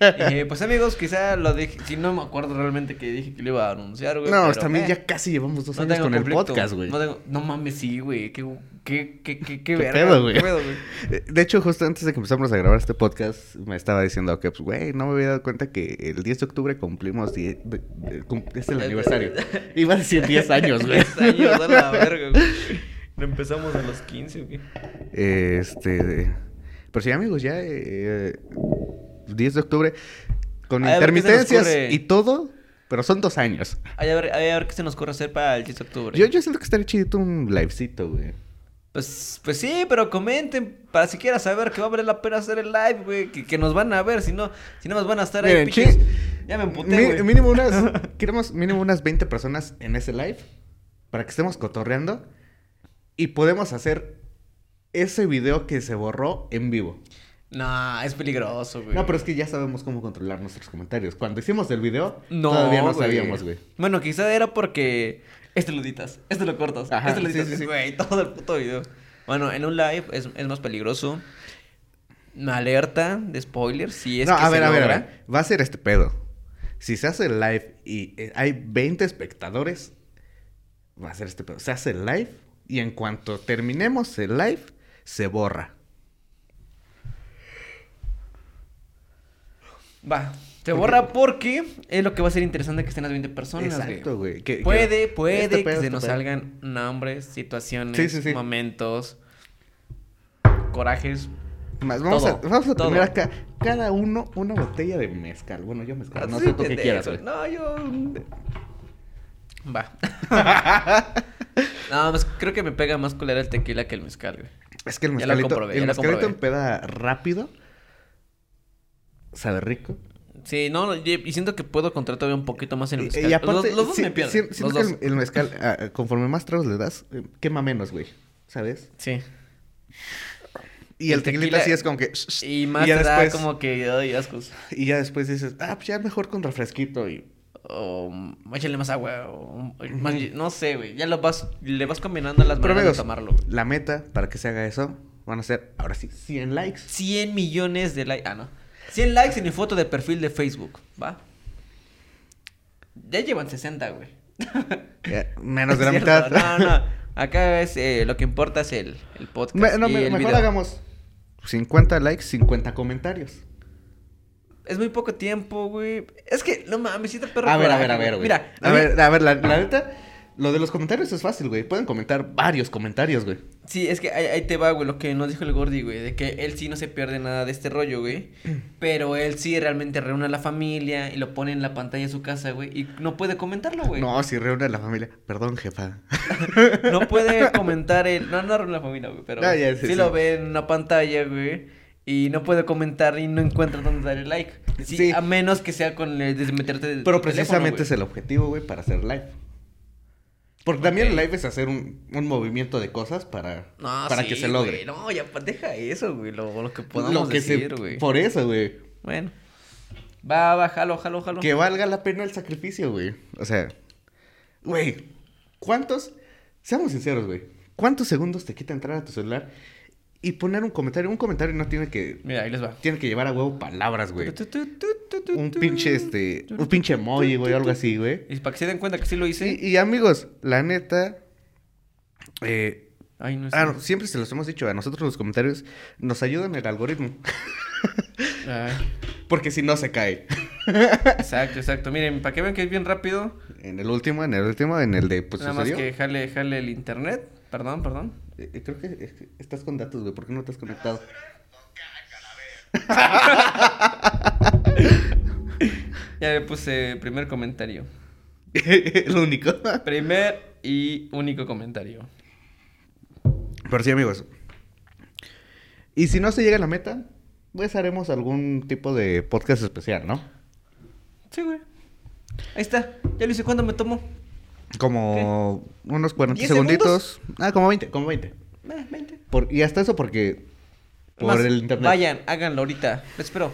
Eh, (laughs) pues amigos, quizá lo dije, si no me acuerdo realmente que dije que lo iba a anunciar, güey. no, pero, también eh, ya casi llevamos dos no años con el conflicto. podcast, güey. No, tengo- no mames, sí, güey. Qué, qué, qué, qué, qué, ¿Qué verga, pedo, güey? qué pedo, güey. De hecho, justo antes de que empezamos a grabar este podcast, me estaba diciendo que, pues, güey, no me había dado cuenta que el 10 de octubre cumplimos... die- de- de- cum- es el aniversario. (laughs) Iba a decir 10 años, güey. 10 años, a la verga, güey. Empezamos a los 15, güey. Este... Pero sí, amigos, ya... eh, 10 de octubre, con Ay, a ver, ¿qué se nos intermitencias y todo, pero son dos años. Ay, a ver, a ver qué se nos ocurre hacer para el 10 de octubre. Yo, yo siento que estaría chidito un livecito, güey. Pues, pues sí, pero comenten para siquiera saber que va a valer la pena hacer el live, güey. Que, que nos van a ver, si no, si no nos van a estar ahí, Miren, chi- Ya me emputé, mínimo unas... (laughs) queremos mínimo unas 20 personas en ese live para que estemos cotorreando y podemos hacer ese video que se borró en vivo. No, es peligroso, güey. No, pero es que ya sabemos cómo controlar nuestros comentarios. Cuando hicimos el video, No, todavía no güey. sabíamos, güey. Bueno, quizá era porque este lo editas, este lo cortas, Ajá, este lo editas, sí, sí. güey, todo el puto video. Bueno, en un live es, es más peligroso. Una alerta de spoilers, si es no, que a se ver, a ver, a ver. Va a ser este pedo. Si se hace el live y eh, hay 20 espectadores, va a ser este pedo. Se hace el live y en cuanto terminemos el live, se borra. Va, se borra porque es lo que va a ser interesante que estén las 20 personas. Exacto, güey. Que- que- Puede, puede este que pedo, se este nos pedo. salgan nombres, situaciones, Sí, sí, sí. momentos, corajes. Más, vamos, a, vamos a todo. tener acá cada uno una botella de mezcal. Bueno, yo mezcal. No Así, sé tú qué quieras, güey. No, yo. Va. (laughs) no, pues creo que me pega más culera el tequila que el mezcal, güey. Es que el Ya lo mezcalito, comprobé, el mezcalito empeda rápido. Sabe rico. Sí, no, y y siento que puedo contar todavía un poquito más en el Y, mezcal. y aparte, los, los dos sí- me pierden. sí- los siento dos. que el, el mezcal, ah, conforme más tragos le das, eh, quema menos, güey. ¿Sabes? Sí. Y el, El tequilita tequila- sí es como que... Y más ya te da después- como que, ay, ascos. Y ya después dices, ah, pues ya mejor con refresquito y... O échale más agua. O, más- no sé, güey. Ya lo vas, le vas combinando las maneras amigos, de tomarlo. güey. la meta para que se haga eso van a ser, ahora sí, 100 likes. 100 millones de likes. Ah, no. 100 likes en mi foto de perfil de Facebook. ¿Va? Ya llevan 60, güey. (laughs) Menos (laughs) de la mitad. No, no. Acá es eh, lo que importa es el, el podcast. Me- no, y me- el mejor video. hagamos 50 likes, 50 comentarios. Es muy poco tiempo, güey. Es que, no mames, si te perro. A ver, a ver, a ver, güey. Mira, a ver, a ver, la, la neta, lo de los comentarios es fácil, güey. Pueden comentar varios comentarios, güey. Sí, es que ahí, ahí te va, güey, lo que nos dijo el Gordi, güey, de que él sí no se pierde nada de este rollo, güey. (clears throat) Pero él sí realmente reúne a la familia y lo pone en la pantalla de su casa, güey. Y no puede comentarlo, güey. No, si reúne a la familia. Perdón, jefa. (laughs) No puede (laughs) comentar el. No, no reúne a la familia, güey, pero Ah, ya, sí, sí, lo ve en una pantalla, güey. Y no puede comentar y no encuentra dónde darle like. Sí, Sí. A menos que sea con el desmeterte Pero precisamente es el objetivo, güey, para hacer live. Porque también el live es hacer un, un movimiento de cosas para, No, para sí, que se logre. güey, No, ya deja eso, güey. Lo, lo que podamos Lo que se- decir, güey. Por eso, güey. Bueno. Va, va, jalo, jalo, jalo. Que valga la pena el sacrificio, güey. O sea, güey, ¿cuántos? Seamos sinceros, güey. ¿Cuántos segundos te quita entrar a tu celular y poner un comentario? Un comentario no tiene que Mira, ahí les va. tiene que llevar a huevo palabras, güey. Un pinche este, un pinche emoji, güey, algo así, güey. Y para que se den cuenta que sí lo hice. Y, y, amigos, la neta eh, Ay, no sé. ah, no, siempre se los hemos dicho, a nosotros los comentarios nos ayudan el algoritmo, Ay, (laughs) porque si no se cae. exacto, exacto. Miren, para que vean que es bien rápido. En el último, en el último, en el de pues nada más que jale, jale el internet. Perdón, perdón. Eh, creo que eh, estás con datos, güey. ¿Por qué no te has conectado? (laughs) Ya le puse primer comentario. (laughs) el único. Primer y único comentario. Pero sí, amigos. Y si no se llega a la meta, pues haremos algún tipo de podcast especial, ¿no? Sí, güey. Ahí está. Ya lo hice. ¿Cuánto me tomó? Como unos 40 ¿Diez segunditos. Ah, como 20, como 20. Eh, 20. Por, y hasta eso porque... Por Más, el internet. Vayan, háganlo ahorita. Les espero.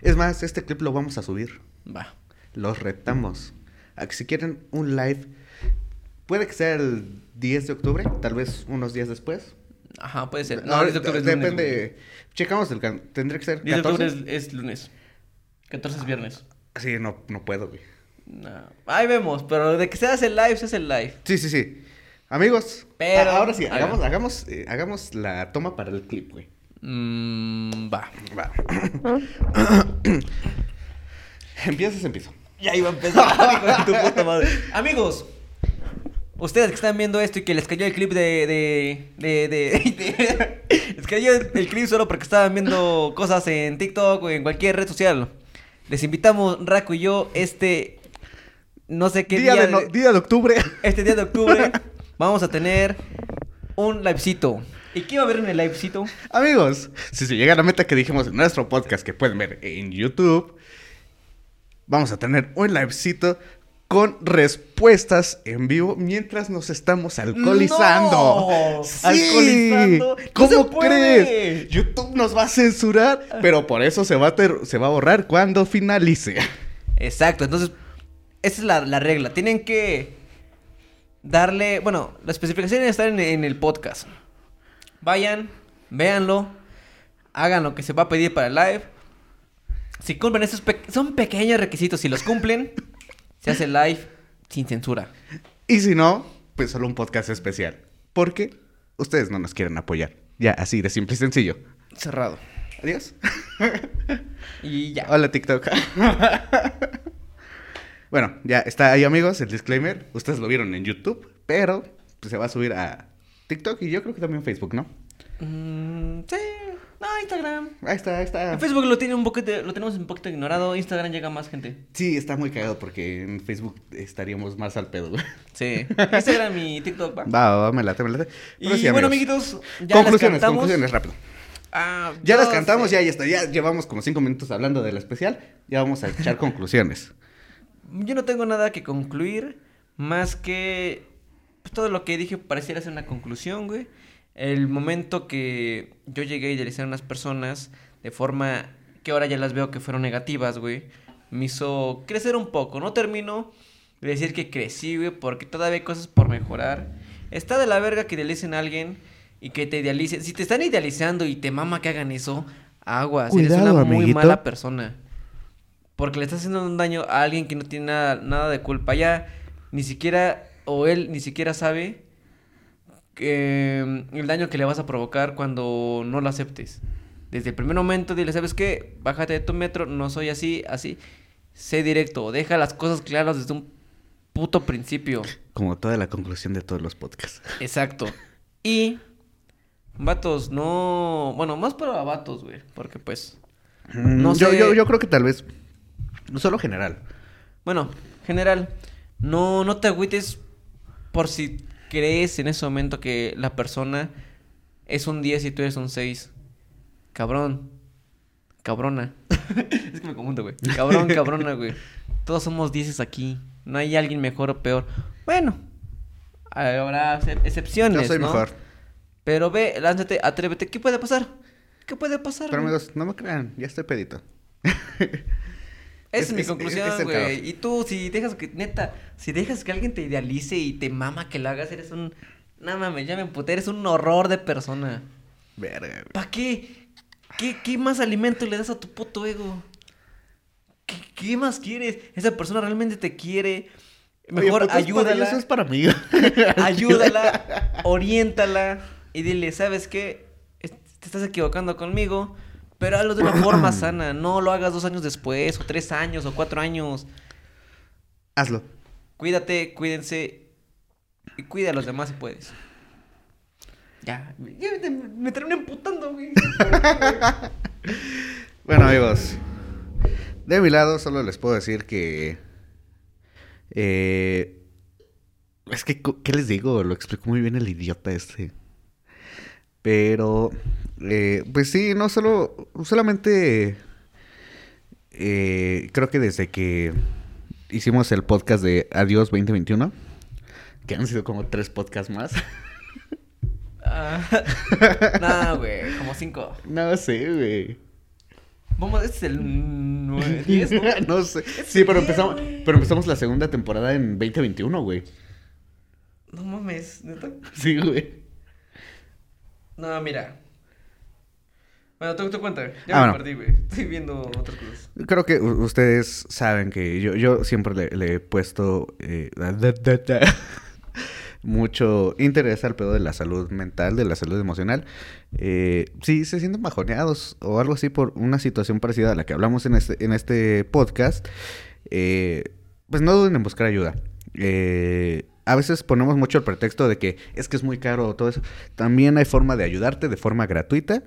Es más, este clip lo vamos a subir. Va. Los retamos. A que si quieren un live, puede que sea el 10 de octubre, tal vez unos días después. Ajá, puede ser. No, No, 10 de octubre es lunes, depende. Checamos el can... Tendría que ser 10 de octubre 14. es, es lunes. 14 es viernes. Sí, no, no puedo, güey. No. Ahí vemos, pero de que se hace el live, se hace el live. Sí, sí, sí. Amigos, Pero- a- ahora sí, hagamos, hagamos, eh, hagamos la toma para el clip, güey. Mmm, va. Va. (coughs) Empiezas, empiezo. Ya iba a empezar. (laughs) tu puta madre. Amigos, ustedes que están viendo esto y que les cayó el clip de. de. de. de- de- (laughs) les cayó el, el clip solo porque estaban viendo cosas en TikTok o en cualquier red social. Les invitamos, Raco y yo, este. No sé qué Día, día. de no- día de octubre. Este día de octubre (laughs) vamos a tener un livecito. ¿Y qué va a haber en el livecito? Amigos, si se llega a la meta que dijimos en nuestro podcast que pueden ver en YouTube, vamos a tener un livecito con respuestas en vivo mientras nos estamos alcoholizando. ¡No! ¡Sí! ¿Alcoholizando? ¡No ¿Cómo crees? YouTube nos va a censurar, pero por eso se va a, ter- se va a borrar cuando finalice. Exacto, entonces, esa es la, la regla. Tienen que darle, bueno, las especificaciones están en, en el podcast. Vayan, véanlo, hagan lo que se va a pedir para el live. Si cumplen esos pe- son pequeños requisitos, si los cumplen, se hace el live sin censura. Y si no, pues solo un podcast especial. Porque ustedes no nos quieren apoyar. Ya, así de simple y sencillo. Cerrado. Adiós. Y ya. Hola TikTok. (laughs) bueno, ya está ahí amigos el disclaimer. Ustedes lo vieron en YouTube, pero pues, se va a subir a TikTok y yo creo que también Facebook, ¿no? Mm, sí, no, Instagram. Ahí está, ahí está. En Facebook lo tiene un poquito, lo tenemos un poquito ignorado. Instagram llega más gente. Sí, está muy cagado porque en Facebook estaríamos más al pedo. güey. (laughs) Sí. Instagram y TikTok, va. Va, va, me late, me late. Pero Y sí, bueno, amiguitos, ya conclusiones, las conclusiones, rápido. Ah, Ya las cantamos, sé. ya, ya está. Ya llevamos como cinco minutos hablando del especial. Ya vamos a echar (laughs) conclusiones. Yo no tengo nada que concluir más que pues, todo lo que dije pareciera ser una conclusión, güey. El momento que yo llegué a idealizar a unas personas de forma que ahora ya las veo que fueron negativas, güey, me hizo crecer un poco. No termino de decir que crecí, güey, porque todavía hay cosas por mejorar. Está de la verga que idealicen a alguien y que te idealicen. Si te están idealizando y te mama que hagan eso, aguas, eres Cuidado, una muy amiguito. mala persona. Porque le estás haciendo un daño a alguien que no tiene nada, nada de culpa. Ya ni siquiera, o él ni siquiera sabe que, mm, el daño que le vas a provocar cuando no lo aceptes. Desde el primer momento dile, ¿sabes qué? Bájate de tu metro, no soy así, así. Sé directo, deja las cosas claras desde un puto principio. Como toda la conclusión de todos los podcasts. Exacto. Y Vatos, no. Bueno, más para vatos, güey. Porque pues. Mm, No yo, sé. yo, yo creo que tal vez. Solo general. Bueno, general, no, no te agüites por si crees en ese momento que la persona es un 10 y tú eres un 6. Cabrón. Cabrona. (laughs) es que me confundo, güey. Cabrón, (laughs) cabrona, güey. Todos somos 10 aquí. No hay alguien mejor o peor. Bueno, habrá excep- excepciones. Yo soy ¿no? mejor. Pero ve, lánzate, atrévete. ¿Qué puede pasar? ¿Qué puede pasar? Pero amigos, no me crean, ya estoy pedito. (laughs) Esa Es- es, mi conclusión, güey. Y tú, si dejas que, neta, si dejas que alguien te idealice y te mama que lo hagas, eres un. No mames, ya me emputé, eres un horror de persona. Verga, güey. ¿Para qué? qué? ¿Qué más alimento le das a tu puto ego? ¿Qué, qué más quieres? Esa persona realmente te quiere. Mejor para ayúdala. Eso es para mí. (laughs) ayúdala, (laughs) oriéntala y dile, ¿sabes qué? Te estás equivocando conmigo, pero hazlo de una forma (clears throat) sana. No lo hagas dos años después, o tres años, o cuatro años. Hazlo. Cuídate, cuídense y cuida a los demás si puedes. Ya, ya me, me terminé emputando, güey. (laughs) Bueno, amigos. De mi lado, solo les puedo decir que. eh, es que, ¿qué les digo? Lo explicó muy bien el idiota este. Pero. eh, pues sí, no solo. Solamente. eh, creo que desde que hicimos el podcast de Adiós 2021. Que han sido como tres podcasts más. (laughs) Ah, (laughs) no, güey, como cinco. no sé, güey. Vamos, este es el nueve, (laughs) diez, ¿no? no sé. Sí, pero empezamos, pero empezamos la segunda temporada en 2021, güey. No mames, neta. Sí, güey. No, mira. Bueno, tú, tú cuenta. Ya Ah, me bueno. perdí, güey. (laughs) Estoy viendo otras cosas. Creo que ustedes saben que yo, yo siempre le, le he puesto eh, da- da- da- da, mucho interés al pedo de la salud mental, de la salud emocional. Eh, si se sienten bajoneados o algo así por una situación parecida a la que hablamos en este, en este podcast, eh, pues no duden en buscar ayuda. Eh, a veces ponemos mucho el pretexto de que es que es muy caro o todo eso. También hay forma de ayudarte de forma gratuita.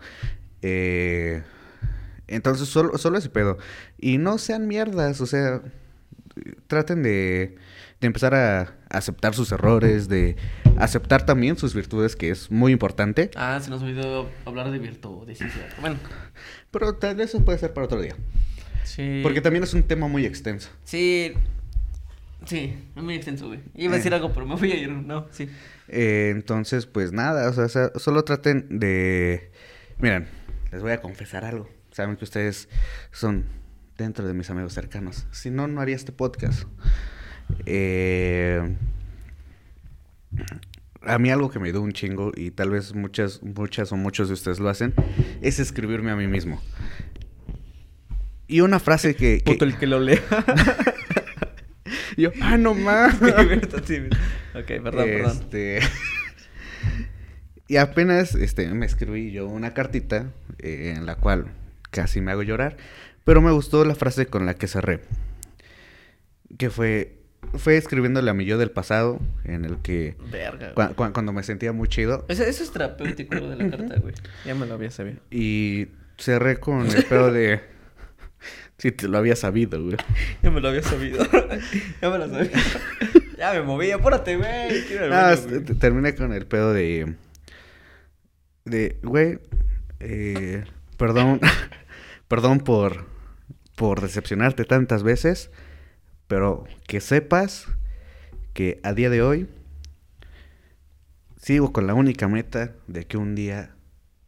Eh, entonces, solo, solo ese pedo. Y no sean mierdas, o sea, traten de, de empezar a aceptar sus errores, de aceptar también sus virtudes, que es muy importante. Ah, se nos olvidó hablar de virtud, de ciencia. Bueno, Pero tal vez eso puede ser para otro día. sí. Porque también es un tema muy extenso. Sí. Sí, es muy extenso, güey. Iba a decir Eh. algo, pero me voy a ir. No, sí. Eh, entonces, pues nada, o sea, solo traten de... Miren, les voy a confesar algo. Saben que ustedes son dentro de mis amigos cercanos. Si no, no haría este podcast. Eh, a mí algo que me ayudó un chingo, y tal vez muchas, muchas o muchos de ustedes lo hacen, es escribirme a mí mismo. Y una frase que... que- Puto el que lo lea. (laughs) (laughs) yo, ah, no más. (laughs) ok, perdón, perdón. Este, (laughs) y apenas este, me escribí yo una cartita eh, en la cual casi me hago llorar, pero me gustó la frase con la que cerré. Que fue, fue escribiéndole a mi yo del pasado, en el que Verga. cua- cua- cuando me sentía muy chido, Eso, eso es terapéutico lo de la (clears throat) carta, güey. Ya me lo había sabido. y cerré con el pedo de... Si te lo había sabido, güey. (laughs) Ya me lo había sabido. (laughs) ya me lo sabía. (laughs) ya me moví, apúrate, güey. Ah, terminé con el pedo de. De, güey, eh, perdón, perdón por, por decepcionarte tantas veces, pero que sepas que a día de hoy sigo con la única meta de que un día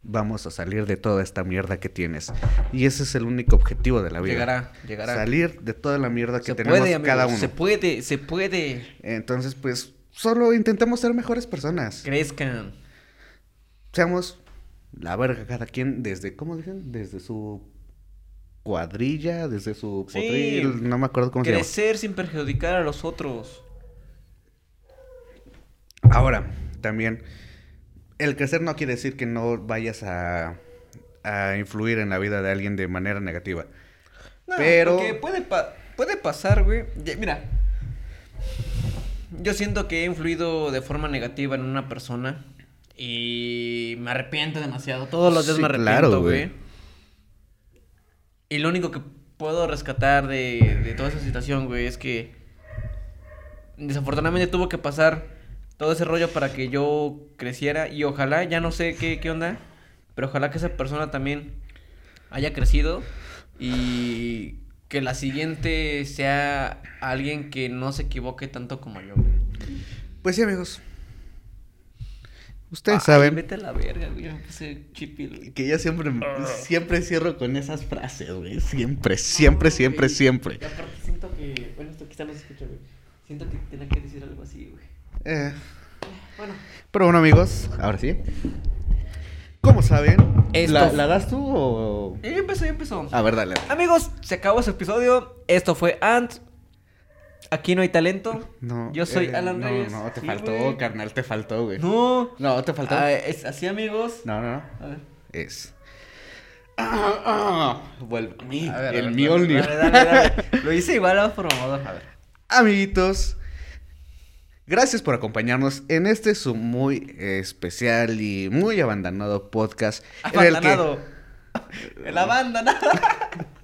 vamos a salir de toda esta mierda que tienes. Y ese es el único objetivo de la vida. Llegará, llegará. Salir de toda la mierda que se tenemos puede, cada uno. Se puede, se puede. Entonces, pues, solo intentemos ser mejores personas. Crezcan. Seamos la verga cada quien desde, ¿cómo dicen? Desde su cuadrilla, desde su Sí. potril, no me acuerdo cómo Crecer sin perjudicar a los otros. se llama. Ahora, también, el crecer no quiere decir que no vayas a, a influir en la vida de alguien de manera negativa. No, Pero- porque puede, pa- puede pasar, güey. Mira, yo siento que he influido de forma negativa en una persona Y me arrepiento demasiado. Todos los días Sí, me arrepiento, claro, güey. Y lo único que puedo rescatar de, de toda esa situación, güey, es que desafortunadamente tuvo que pasar todo ese rollo para que yo creciera. Y ojalá, ya no sé qué, qué onda, pero ojalá que esa persona también haya crecido y que la siguiente sea alguien que no se equivoque tanto como yo. Pues sí, amigos. Ustedes Ay, saben Vete a la verga, güey. Me puse chipil, que yo siempre, siempre cierro con esas frases, güey. Siempre, siempre, siempre, siempre. Y aparte siento que. Bueno, esto quizá no se escucha, güey. Siento que tenía que decir algo así, güey. Eh, Bueno. pero bueno, amigos, ahora sí. Como saben, Esto ¿la, das tú o...? Ya empezó, ya empezó. A ver, dale. Amigos, se acabó ese episodio. Esto fue Ant. Aquí no hay talento. No, Yo soy eh, Alan no, Reyes. No, te Sí, faltó, güey. carnal, te faltó, güey. No. No, te faltó. Ah, es así, amigos. No, no, no. A ver. Es. Ah, (coughs) ah, vuelve a mí. A ver, el dale, dale, dale. Lo hice igual a por mamador. A ver. (laughs) Amiguitos, gracias por acompañarnos en este su muy especial y muy abandonado podcast. en el que- Abandonado. (laughs) El abandonado. (laughs)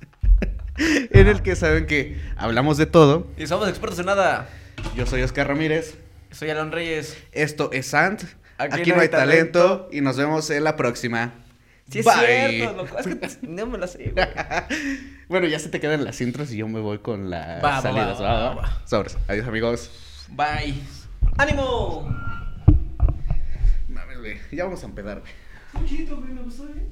En el que saben que hablamos de todo. Y somos expertos en nada. Yo soy Oscar Ramírez. Soy Alan Reyes. Esto es Sant. Aquí, no hay talento. Y nos vemos en la próxima. Sí, es Bye. cierto, loco. Es que (laughs) no me la sé, güey. bueno, ya se te quedan las intros y yo me voy con las Va, salidas. va. va. Sobres. Adiós, amigos. Bye. ¡Ánimo! Mames, güey. Ya vamos a empezar, güey. Muchito, güey, me gustó, güey.